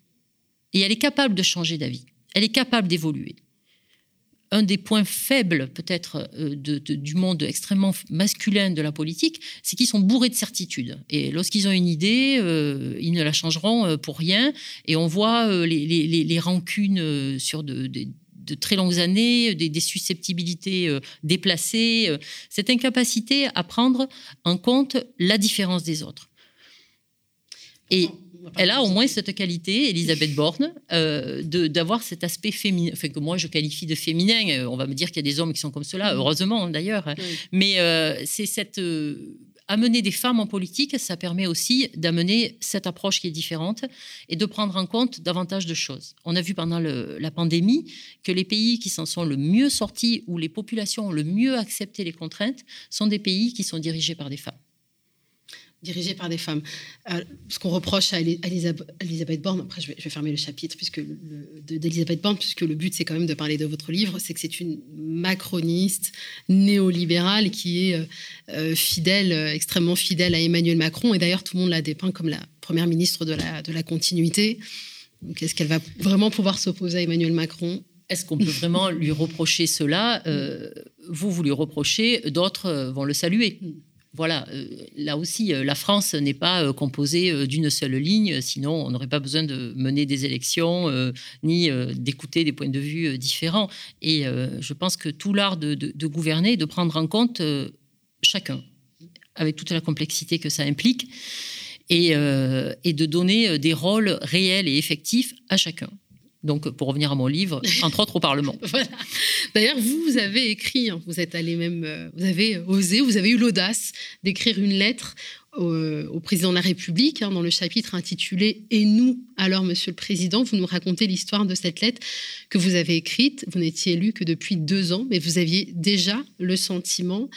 Et elle est capable de changer d'avis. Elle est capable d'évoluer un des points faibles peut-être euh, du monde extrêmement masculin de la politique, c'est qu'ils sont bourrés de certitudes. Et lorsqu'ils ont une idée, euh, ils ne la changeront euh, pour rien. Et on voit les, rancunes sur de, très longues années, des, susceptibilités déplacées, cette incapacité à prendre en compte la différence des autres. Et elle a au moins cette qualité, Elisabeth Borne, euh, d'avoir cet aspect féminin, enfin, que moi je qualifie de féminin. Euh, on va me dire qu'il y a des hommes qui sont comme cela, heureusement d'ailleurs. Mais euh, c'est cette. amener des femmes en politique, ça permet aussi d'amener cette approche qui est différente et de prendre en compte davantage de choses. On a vu pendant la pandémie que les pays qui s'en sont le mieux sortis, où les populations ont le mieux accepté les contraintes, sont des pays qui sont dirigés par des femmes dirigée par des femmes. Euh, ce qu'on reproche à Elisabeth Borne, après je vais, fermer le chapitre puisque d'Elisabeth Borne, puisque le but c'est quand même de parler de votre livre, c'est que c'est une macroniste néolibérale qui est euh, euh, fidèle, extrêmement fidèle à Emmanuel Macron. Et d'ailleurs, tout le monde la dépeint comme la première ministre de la, de la continuité. Est-ce qu'elle va vraiment pouvoir s'opposer à Emmanuel Macron? Est-ce qu'on peut vraiment lui reprocher cela? Vous, vous lui reprochez, d'autres vont le saluer. Voilà, euh, là aussi, euh, la France n'est pas euh, composée d'une seule ligne, sinon on n'aurait pas besoin de mener des élections ni d'écouter des points de vue différents. Et je pense que tout l'art de, gouverner, de prendre en compte chacun, avec toute la complexité que ça implique, et de donner des rôles réels et effectifs à chacun. Donc, pour revenir à mon livre, [LAUGHS] entre autres au Parlement. voilà. D'ailleurs, vous, vous avez écrit, hein, vous êtes allé même, euh, vous avez osé, vous avez eu l'audace d'écrire une lettre au, président de la République, hein, dans le chapitre intitulé Et nous, alors, monsieur le président, vous nous racontez l'histoire de cette lettre que vous avez écrite. Vous n'étiez élu que depuis deux ans, mais vous aviez déjà le sentiment,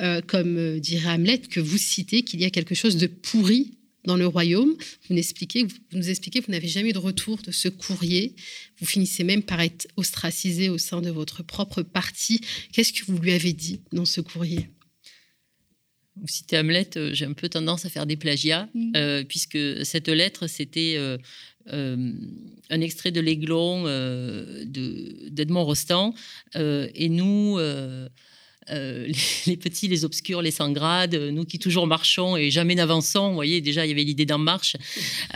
euh, comme euh, dirait Hamlet, que vous citez qu'il y a quelque chose de pourri dans le royaume. Vous nous expliquez, vous, nous expliquez, vous n'avez jamais eu de retour de ce courrier. Vous finissez même par être ostracisé au sein de votre propre parti. Qu'est-ce que vous lui avez dit dans ce courrier? Vous citez Hamlet, euh, j'ai un peu tendance à faire des plagiats, mm. euh, puisque cette lettre, c'était euh, un extrait de l'Aiglon d'Edmond Rostand. et nous, euh, [LAUGHS] les, petits, les obscurs, les sans grades, nous qui toujours marchons et jamais n'avançons. Vous voyez, déjà, il y avait l'idée d'en marche.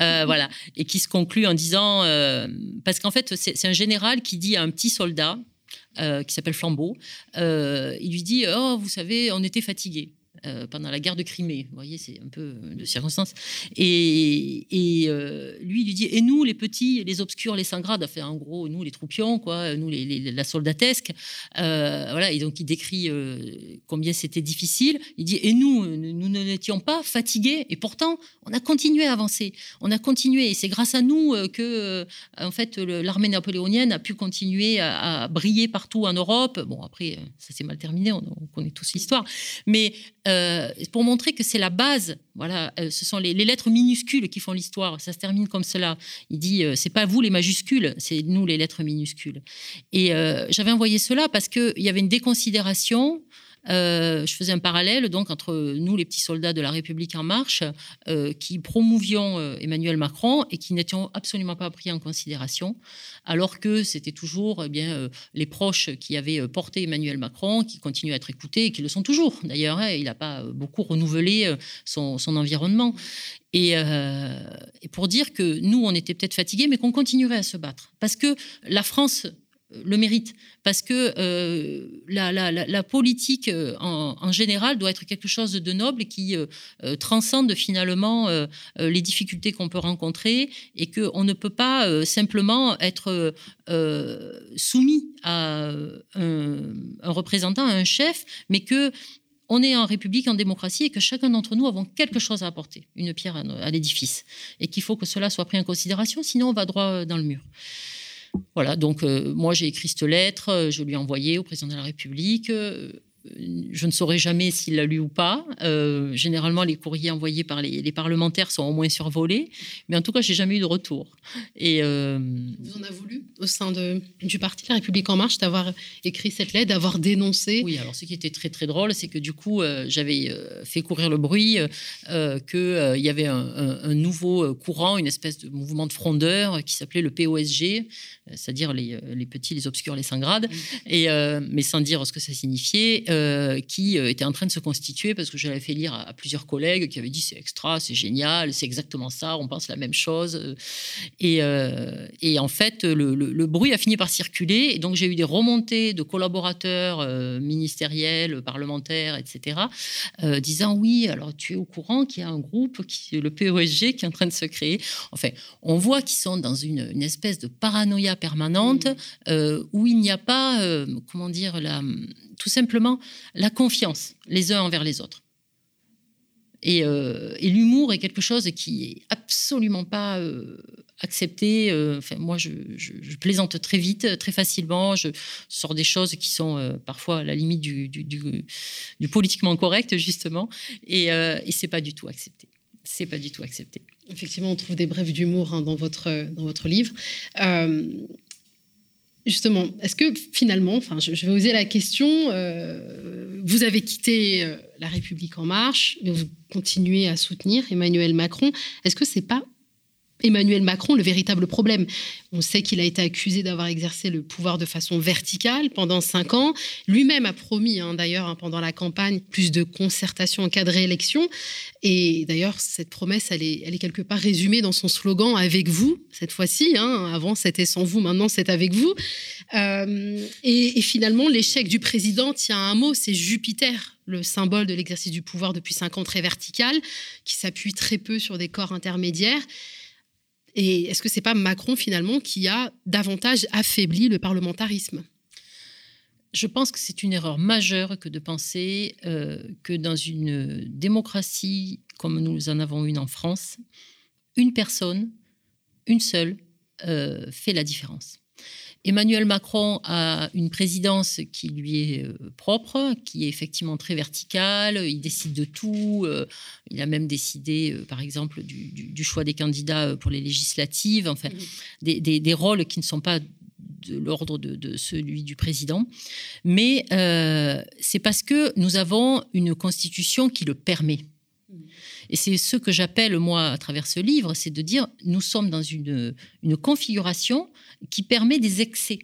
Euh, [LAUGHS] voilà. Et qui se conclut en disant, euh, parce qu'en fait, c'est un général qui dit à un petit soldat, qui s'appelle Flambeau, il lui dit, oh, vous savez, on était fatigués. Euh, pendant la guerre de Crimée. Vous voyez, c'est un peu de circonstance. Et, euh, lui, il lui dit Et nous, les petits, les obscurs, les sans grades, enfin, en gros, nous, les troupions, quoi, nous, les, la soldatesque. Euh, voilà, et donc, il décrit combien c'était difficile. Il dit Et nous, nous n'étions pas fatigués, et pourtant, on a continué à avancer. On a continué, et c'est grâce à nous que, en fait, l'armée napoléonienne a pu continuer à, briller partout en Europe. Bon, après, ça s'est mal terminé, on, on connaît tous l'histoire. Mais euh, pour montrer que c'est la base. Voilà, euh, ce sont les, lettres minuscules qui font l'histoire. Ça se termine comme cela. Il dit euh, c'est pas vous les majuscules, c'est nous les lettres minuscules. Et j'avais envoyé cela parce qu'il y avait une déconsidération euh, je faisais un parallèle donc entre nous, les petits soldats de la République en marche, euh, qui promouvions euh, Emmanuel Macron et qui n'étions absolument pas pris en considération, alors que c'était toujours eh bien les proches qui avaient porté Emmanuel Macron, qui continuent à être écoutés et qui le sont toujours. D'ailleurs, hein, il n'a pas beaucoup renouvelé son, environnement. Et, et, pour dire que nous, on était peut-être fatigués, mais qu'on continuerait à se battre. Parce que la France le mérite. Parce que euh, la, politique euh, en, général doit être quelque chose de noble qui euh, transcende finalement les difficultés qu'on peut rencontrer et qu'on ne peut pas simplement être soumis à un, représentant, à un chef, mais que on est en République, en démocratie, et que chacun d'entre nous avons quelque chose à apporter, une pierre à l'édifice, et qu'il faut que cela soit pris en considération, sinon on va droit dans le mur. Voilà, donc euh, moi j'ai écrit cette lettre, euh, je lui ai envoyé au président de la République. Euh, je ne saurais jamais s'il l'a lu ou pas. Euh, généralement, les courriers envoyés par les, parlementaires sont au moins survolés, mais en tout cas, j'ai jamais eu de retour. Et euh, vous en avez voulu au sein de, du parti La République en Marche d'avoir écrit cette lettre, d'avoir dénoncé. Oui, alors ce qui était très très drôle, c'est que du coup, euh, j'avais fait courir le bruit qu'il y avait un, nouveau courant, une espèce de mouvement de frondeurs qui s'appelait le POSG, c'est-à-dire les, les, petits, les obscurs, les sans grades, et mais sans dire ce que ça signifiait. Euh, qui euh, était en train de se constituer parce que je l'avais fait lire à, plusieurs collègues qui avaient dit c'est extra, c'est génial, c'est exactement ça, on pense la même chose. Et, euh, et en fait, le, bruit a fini par circuler et donc j'ai eu des remontées de collaborateurs ministériels, parlementaires, etc., disant oui, alors tu es au courant qu'il y a un groupe, qui, le POSG, qui est en train de se créer. Enfin, on voit qu'ils sont dans une, une, espèce de paranoïa permanente où il n'y a pas, comment dire, la tout simplement la confiance les uns envers les autres. Et, euh, l'humour est quelque chose qui est absolument pas euh, accepté. Euh, enfin, moi, je, plaisante très vite, très facilement. Je sors des choses qui sont parfois à la limite du, politiquement correct, justement. Et, et c'est pas du tout accepté. C'est pas du tout accepté. Effectivement, on trouve des brèves d'humour hein, dans, votre, dans votre livre. Justement, est-ce que finalement, je, vais oser la question, euh, vous avez quitté euh, La République en marche, mais vous continuez à soutenir Emmanuel Macron. Est-ce que c'est pas Emmanuel Macron le véritable problème. On sait qu'il a été accusé d'avoir exercé le pouvoir de façon verticale pendant cinq ans. Lui-même a promis, hein, d'ailleurs, hein, pendant la campagne, plus de concertation en cas de réélection. Et d'ailleurs, cette promesse, elle est, quelque part résumée dans son slogan Avec vous, cette fois-ci. Hein. Avant, c'était sans vous, maintenant, c'est avec vous. Euh, et, finalement, l'échec du président tient un mot c'est Jupiter le symbole de l'exercice du pouvoir depuis cinq ans très vertical, qui s'appuie très peu sur des corps intermédiaires. Et est-ce que c'est pas Macron finalement qui a davantage affaibli le parlementarisme? Je pense que c'est une erreur majeure que de penser euh, que dans une démocratie comme nous en avons une en France, une personne, une seule, euh, fait la différence. Emmanuel Macron a une présidence qui lui est euh, propre, qui est effectivement très verticale. Il décide de tout. Euh, il a même décidé, euh, par exemple, du, choix des candidats pour les législatives. Enfin, des, rôles qui ne sont pas de l'ordre de, celui du président. Mais c'est parce que nous avons une constitution qui le permet. Et c'est ce que j'appelle, moi, à travers ce livre, c'est de dire, nous sommes dans une, configuration qui permet des excès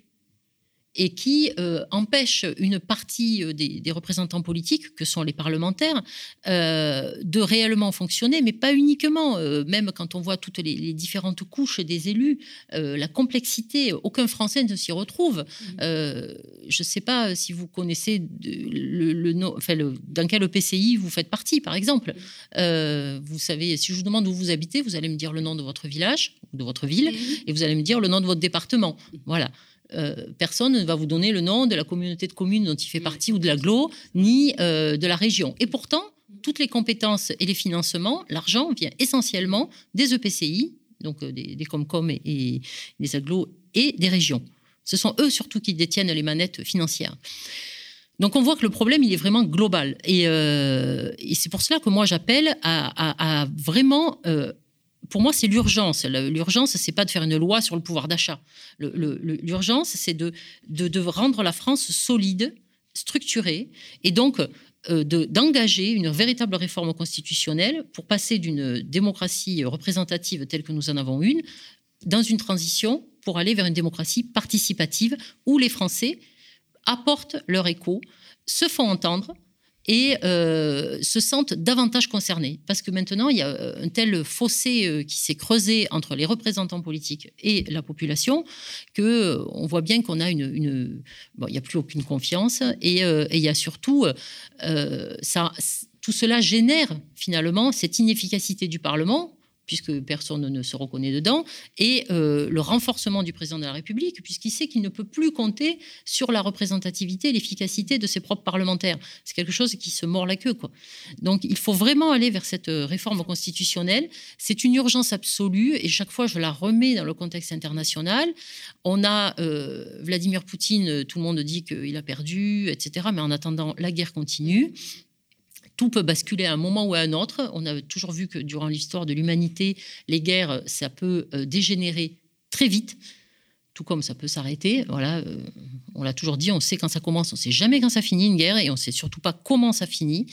et qui euh, empêche une partie euh, des, représentants politiques, que sont les parlementaires, euh, de réellement fonctionner, mais pas uniquement. même quand on voit toutes les, différentes couches des élus, la complexité, aucun Français ne s'y retrouve. Mmh. je ne sais pas si vous connaissez le, le, enfin, dans quel EPCI vous faites partie, par exemple. Mmh. vous savez, si je vous demande où vous habitez, vous allez me dire le nom de votre village, de votre ville, mmh. et vous allez me dire le nom de votre département. Voilà. Euh, personne ne va vous donner le nom de la communauté de communes dont il fait partie ou de l'agglo, ni euh, de la région. Et pourtant, toutes les compétences et les financements, l'argent vient essentiellement des EPCI, donc euh, des, des Comcom et, des agglos et des régions. Ce sont eux surtout qui détiennent les manettes financières. Donc on voit que le problème, il est vraiment global. Et, c'est pour cela que moi, j'appelle à, vraiment pour moi, c'est l'urgence. L'urgence, c'est pas de faire une loi sur le pouvoir d'achat. L'urgence, c'est de, rendre la France solide, structurée, et donc euh, d'engager une véritable réforme constitutionnelle pour passer d'une démocratie représentative telle que nous en avons une dans une transition pour aller vers une démocratie participative où les Français apportent leur écho, se font entendre, et euh, se sentent davantage concernés. Parce que maintenant, il y a euh, un tel fossé euh, qui s'est creusé entre les représentants politiques et la population que on voit bien qu'on a une... bon, il n'y a plus aucune confiance et, il y a surtout... ça, tout cela génère finalement cette inefficacité du Parlement puisque personne ne se reconnaît dedans, et euh, le renforcement du président de la République, puisqu'il sait qu'il ne peut plus compter sur la représentativité et l'efficacité de ses propres parlementaires. C'est quelque chose qui se mord la queue. Quoi. Donc il faut vraiment aller vers cette euh, réforme constitutionnelle. C'est une urgence absolue, et chaque fois je la remets dans le contexte international. On a euh, Vladimir Poutine, tout le monde dit qu'il a perdu, etc., mais en attendant, la guerre continue tout peut basculer à un moment ou à un autre. On a toujours vu que durant l'histoire de l'humanité, les guerres, ça peut euh, dégénérer très vite, tout comme ça peut s'arrêter. Voilà, euh, on l'a toujours dit, on sait quand ça commence, on sait jamais quand ça finit une guerre, et on sait surtout pas comment ça finit.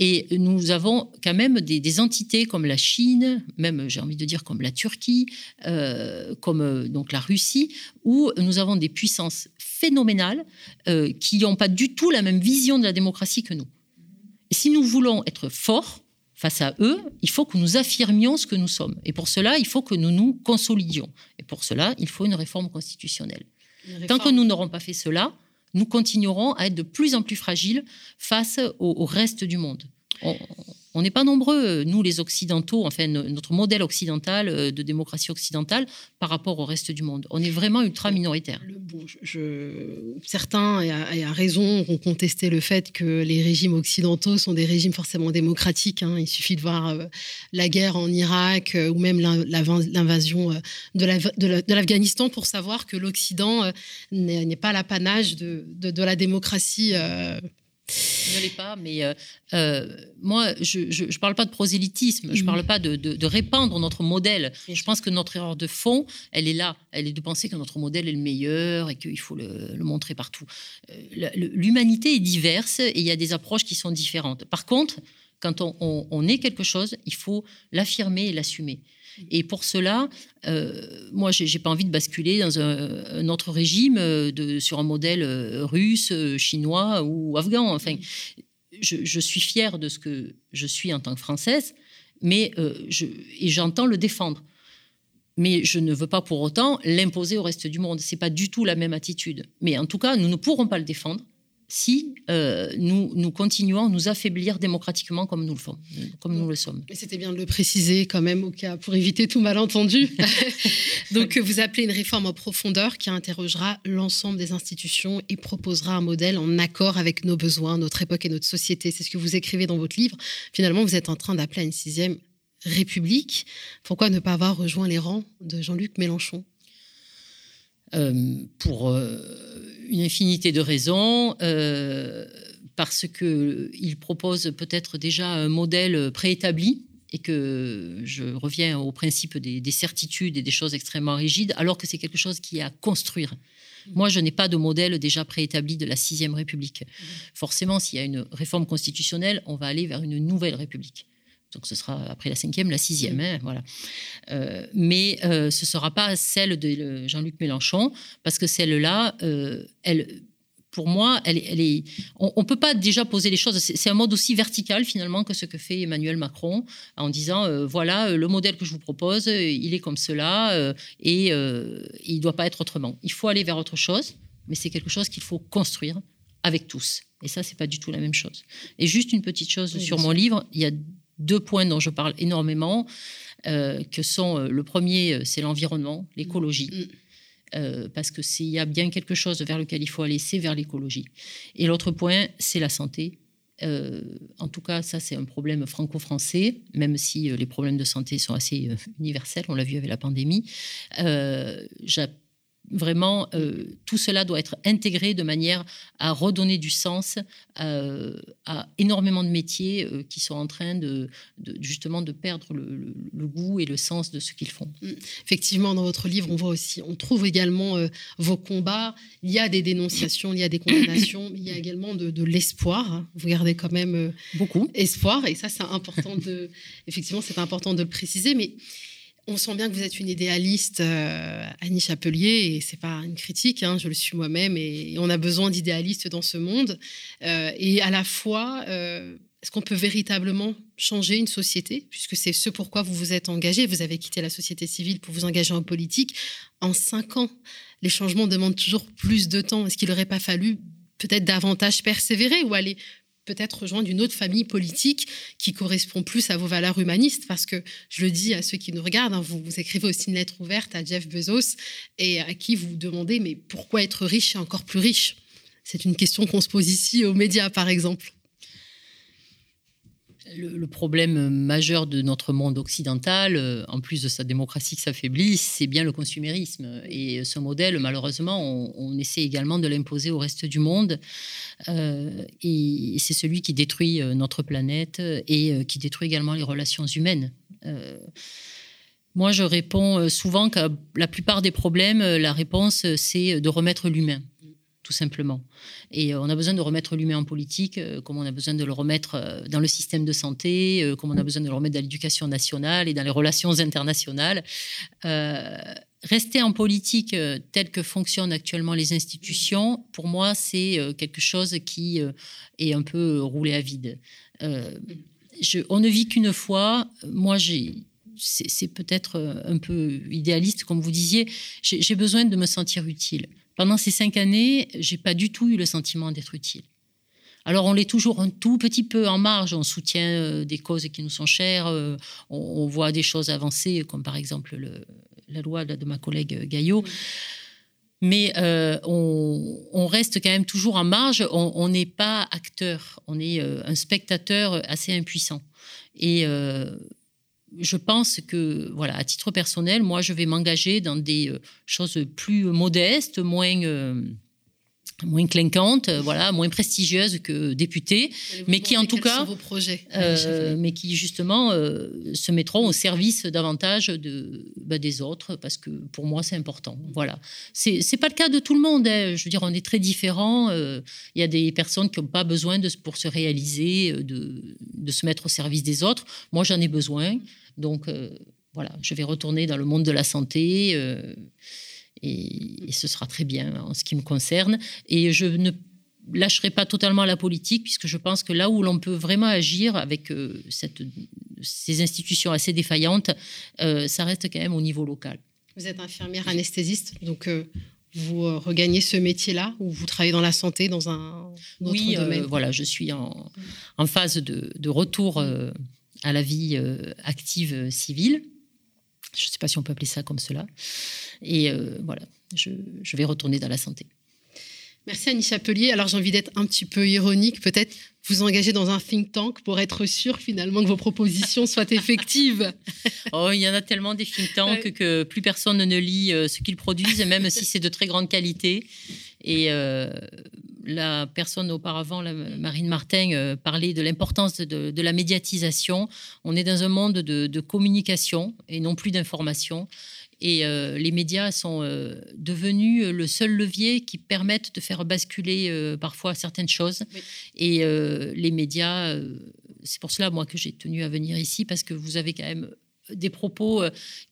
Et nous avons quand même des, entités comme la Chine, même j'ai envie de dire comme la Turquie, euh, comme donc la Russie, où nous avons des puissances phénoménales qui n'ont pas du tout la même vision de la démocratie que nous si nous voulons être forts face à eux, il faut que nous affirmions ce que nous sommes. Et pour cela, il faut que nous nous consolidions. Et pour cela, il faut une réforme constitutionnelle. Tant que nous n'aurons pas fait cela, nous continuerons à être de plus en plus fragiles face au, reste du monde on n'est pas nombreux, nous les Occidentaux, enfin notre modèle occidental euh, de démocratie occidentale par rapport au reste du monde. On est vraiment ultra minoritaire. certains, et à, raison, ont contesté le fait que les régimes occidentaux sont des régimes forcément démocratiques. Hein. Il suffit de voir euh, la guerre en Irak euh, ou même l'invasion de l'Afghanistan pour savoir que l'Occident n'est pas l'apanage de, la démocratie ne l'est pas, mais euh, euh, moi, je ne parle pas de prosélytisme, je ne parle pas de, répandre notre modèle. Je pense que notre erreur de fond, elle est là. Elle est de penser que notre modèle est le meilleur et qu'il faut le, montrer partout. Euh, l'humanité est diverse et il y a des approches qui sont différentes. Par contre, quand on, est quelque chose, il faut l'affirmer et l'assumer. Et pour cela, euh, moi, je n'ai pas envie de basculer dans un, autre régime de, sur un modèle russe, chinois ou afghan. Enfin, je, suis fière de ce que je suis en tant que Française, mais je, et j'entends le défendre mais je ne veux pas pour autant l'imposer au reste du monde. Ce n'est pas du tout la même attitude. Mais en tout cas, nous ne pourrons pas le défendre si euh, nous, nous continuons à nous affaiblir démocratiquement comme nous le, faisons, comme nous le sommes. Mais c'était bien de le préciser quand même au cas pour éviter tout malentendu. [LAUGHS] Donc vous appelez une réforme en profondeur qui interrogera l'ensemble des institutions et proposera un modèle en accord avec nos besoins, notre époque et notre société. C'est ce que vous écrivez dans votre livre. Finalement, vous êtes en train d'appeler à une sixième République. Pourquoi ne pas avoir rejoint les rangs de Jean-Luc Mélenchon? Euh, Pour euh, une infinité de raisons. Euh, parce qu'il propose peut-être déjà un modèle préétabli et que je reviens au principe des, des, certitudes et des choses extrêmement rigides, alors que c'est quelque chose qui est à construire. Moi, je n'ai pas de modèle déjà préétabli de la sixième République. Forcément, s'il y a une réforme constitutionnelle, on va aller vers une nouvelle République. Donc ce sera après la cinquième, la sixième, hein, voilà. Euh, mais euh, ce ne sera pas celle de Jean-Luc Mélenchon, parce que celle-là, euh, elle, pour moi, elle, est. On ne peut pas déjà poser les choses. C'est un mode aussi vertical finalement que ce que fait Emmanuel Macron en disant voilà le modèle que je vous propose, il est comme cela et il ne doit pas être autrement. Il faut aller vers autre chose, mais c'est quelque chose qu'il faut construire avec tous. Et ça, c'est pas du tout la même chose. Et juste une petite chose sur mon livre, il y a deux points dont je parle énormément, euh, que sont euh, le premier, euh, c'est l'environnement, l'écologie. Mm. parce que s'il y a bien quelque chose vers lequel il faut aller, c'est vers l'écologie. Et l'autre point, c'est la santé. en tout cas, ça, c'est un problème franco-français, même si les problèmes de santé sont assez universels, on l'a vu avec la pandémie vraiment, euh, tout cela doit être intégré de manière à redonner du sens euh, à énormément de métiers euh, qui sont en train de, justement de perdre le, goût et le sens de ce qu'ils font. Mm. Effectivement, dans votre livre, on voit aussi, on trouve également vos combats. Il y a des dénonciations, il y a des condamnations, mais il y a également de, l'espoir. Vous gardez quand même beaucoup espoir, et ça, c'est important de, effectivement, c'est important de le préciser, mais on sent bien que vous êtes une idéaliste, euh, Annie Chapelier, et c'est pas une critique, hein, je le suis moi-même, et, on a besoin d'idéalistes dans ce monde. Euh, et à la fois, euh, est-ce qu'on peut véritablement changer une société, puisque c'est ce pourquoi vous vous êtes engagé, vous avez quitté la société civile pour vous engager en politique en cinq ans. Les changements demandent toujours plus de temps. Est-ce qu'il n'aurait pas fallu peut-être davantage persévérer ou aller peut-être rejoindre une autre famille politique qui correspond plus à vos valeurs humanistes, parce que je le dis à ceux qui nous regardent, hein, vous, vous, écrivez aussi une lettre ouverte à Jeff Bezos et à qui vous demandez, mais pourquoi être riche et encore plus riche? C'est une question qu'on se pose ici aux médias, par exemple le, problème majeur de notre monde occidental, euh, en plus de sa démocratie qui s'affaiblit, c'est bien le consumérisme. Et ce modèle, malheureusement, on, essaie également de l'imposer au reste du monde. Euh, et c'est celui qui détruit euh, notre planète et qui détruit également les relations humaines. moi, je réponds souvent que la plupart des problèmes, la réponse, c'est de remettre l'humain tout simplement. Et euh, on a besoin de remettre l'humain en politique, euh, comme on a besoin de le remettre euh, dans le système de santé, comme on a besoin de le remettre dans l'éducation nationale et dans les relations internationales. rester en politique telle que fonctionnent actuellement les institutions, pour moi, c'est quelque chose qui est un peu roulé à vide. Je, on ne vit qu'une fois. Moi, j'ai c'est peut-être un peu idéaliste, comme vous disiez, j'ai besoin de me sentir utile. Pendant ces cinq années, j'ai pas du tout eu le sentiment d'être utile. Alors on l'est toujours un tout petit peu en marge, on soutient euh, des causes qui nous sont chères, euh, on, voit des choses avancées, comme par exemple la loi de ma collègue Gaillot. Mais euh, on, reste quand même toujours en marge, on n'est pas acteur, on est un spectateur assez impuissant. Et je pense que, voilà, à titre personnel, moi, je vais m'engager dans des euh, choses plus modestes, moins euh, moins clinquante, euh, voilà, moins prestigieuse que députée, mais qui en tout cas, vos projets, euh, mais qui justement euh, se mettront au service davantage de, bah, des autres, parce que pour moi c'est important. Voilà, c'est c'est pas le cas de tout le monde. Hein. Je veux dire, on est très différents. Il y a des personnes qui n'ont pas besoin de pour se réaliser, de, de se mettre au service des autres. Moi, j'en ai besoin, donc voilà, je vais retourner dans le monde de la santé et, ce sera très bien en ce qui me concerne. Et je ne lâcherai pas totalement la politique, puisque je pense que là où l'on peut vraiment agir avec cette, ces institutions assez défaillantes, ça reste quand même au niveau local. Vous êtes infirmière anesthésiste, donc vous euh, regagnez ce métier-là ou vous travaillez dans la santé dans un autre oui, euh, domaine? voilà, je suis en, en phase de, de retour euh, à la vie active civile. Je ne sais pas si on peut appeler ça comme cela. Et voilà, je, je vais retourner dans la santé. Merci Annie Chapelier. Alors j'ai envie d'être un petit peu ironique, peut-être vous engager dans un think tank pour être sûr finalement que vos propositions soient effectives. [LAUGHS] Oh, il y en a tellement des think tanks que plus personne ne lit euh, ce qu'ils produisent, même si c'est de très grande qualité. Et euh, la personne auparavant, Marine Martin, euh, parlait de l'importance de, la médiatisation. On est dans un monde de, de communication et non plus d'information. Et euh, les médias sont euh, devenus le seul levier qui permettent de faire basculer euh, parfois certaines choses. Et les médias, c'est pour cela, moi, que j'ai tenu à venir ici, parce que vous avez quand même des propos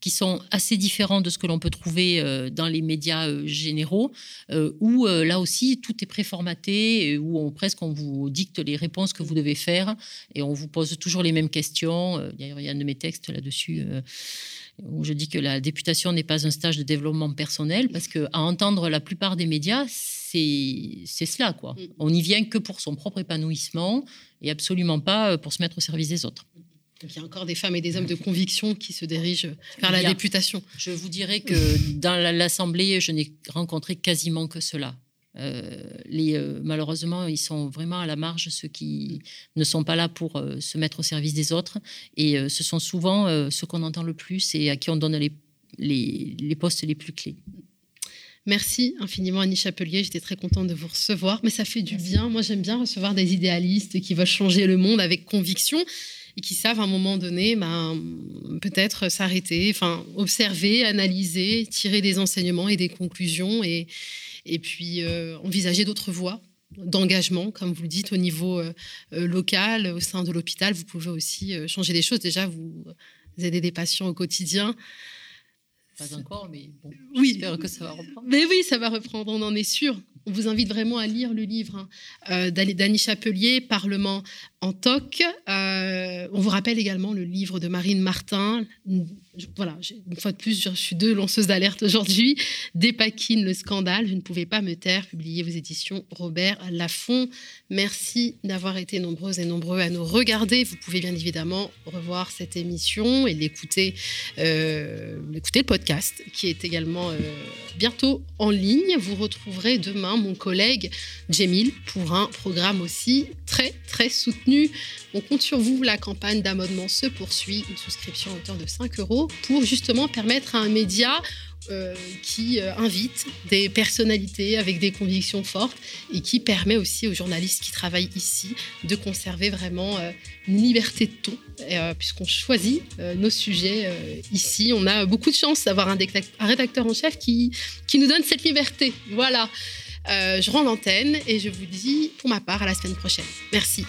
qui sont assez différents de ce que l'on peut trouver dans les médias généraux, où là aussi tout est préformaté, où on, presque on vous dicte les réponses que vous devez faire, et on vous pose toujours les mêmes questions. D'ailleurs, il y a un de mes textes là-dessus où je dis que la députation n'est pas un stage de développement personnel, parce qu'à entendre la plupart des médias, c'est cela. quoi. Mm. On n'y vient que pour son propre épanouissement et absolument pas euh, pour se mettre au service des autres. Il y a encore des femmes et des hommes de conviction qui se dirigent vers la députation. Je vous dirais que dans l'Assemblée, je n'ai rencontré quasiment que cela. Euh, les, euh, malheureusement, ils sont vraiment à la marge, ceux qui ne sont pas là pour euh, se mettre au service des autres. Et ce sont souvent ceux qu'on entend le plus et à qui on donne les, les, les postes les plus clés. Merci infiniment Annie Chapelier, j'étais très contente de vous recevoir, mais ça fait du bien. Moi j'aime bien recevoir des idéalistes qui veulent changer le monde avec conviction et qui savent à un moment donné ben, peut-être s'arrêter, enfin observer, analyser, tirer des enseignements et des conclusions et, puis euh, envisager d'autres voies d'engagement, comme vous le dites, au niveau euh, euh, local, au sein de l'hôpital. Vous pouvez aussi changer des choses. Déjà, vous, aidez des patients au quotidien. Pas encore, mais bon, oui. j'espère que ça va reprendre. Mais oui, ça va reprendre, on en est sûr. On vous invite vraiment à lire le livre hein, d'Annie Chapelier, Parlement en toc. on vous rappelle également le livre de Marine Martin, voilà, une fois de plus, je suis deux lanceuses d'alerte aujourd'hui. Dépaquine le scandale, je ne pouvais pas me taire, publier vos éditions Robert Laffont. Merci d'avoir été nombreuses et nombreux à nous regarder. Vous pouvez bien évidemment revoir cette émission et l'écouter, euh, écouter le podcast qui est également euh, bientôt en ligne. Vous retrouverez demain mon collègue Jemil pour un programme aussi très très soutenu. On compte sur vous, la campagne d'amendement se poursuit, une souscription à hauteur de 5 euros pour justement permettre à un média euh, qui euh, invite des personnalités avec des convictions fortes et qui permet aussi aux journalistes qui travaillent ici de conserver vraiment euh, une liberté de ton, puisqu'on choisit nos sujets ici. On a beaucoup de chance d'avoir un, un, rédacteur en chef qui, qui nous donne cette liberté. Voilà. je rends l'antenne et je vous dis pour ma part à la semaine prochaine. Merci.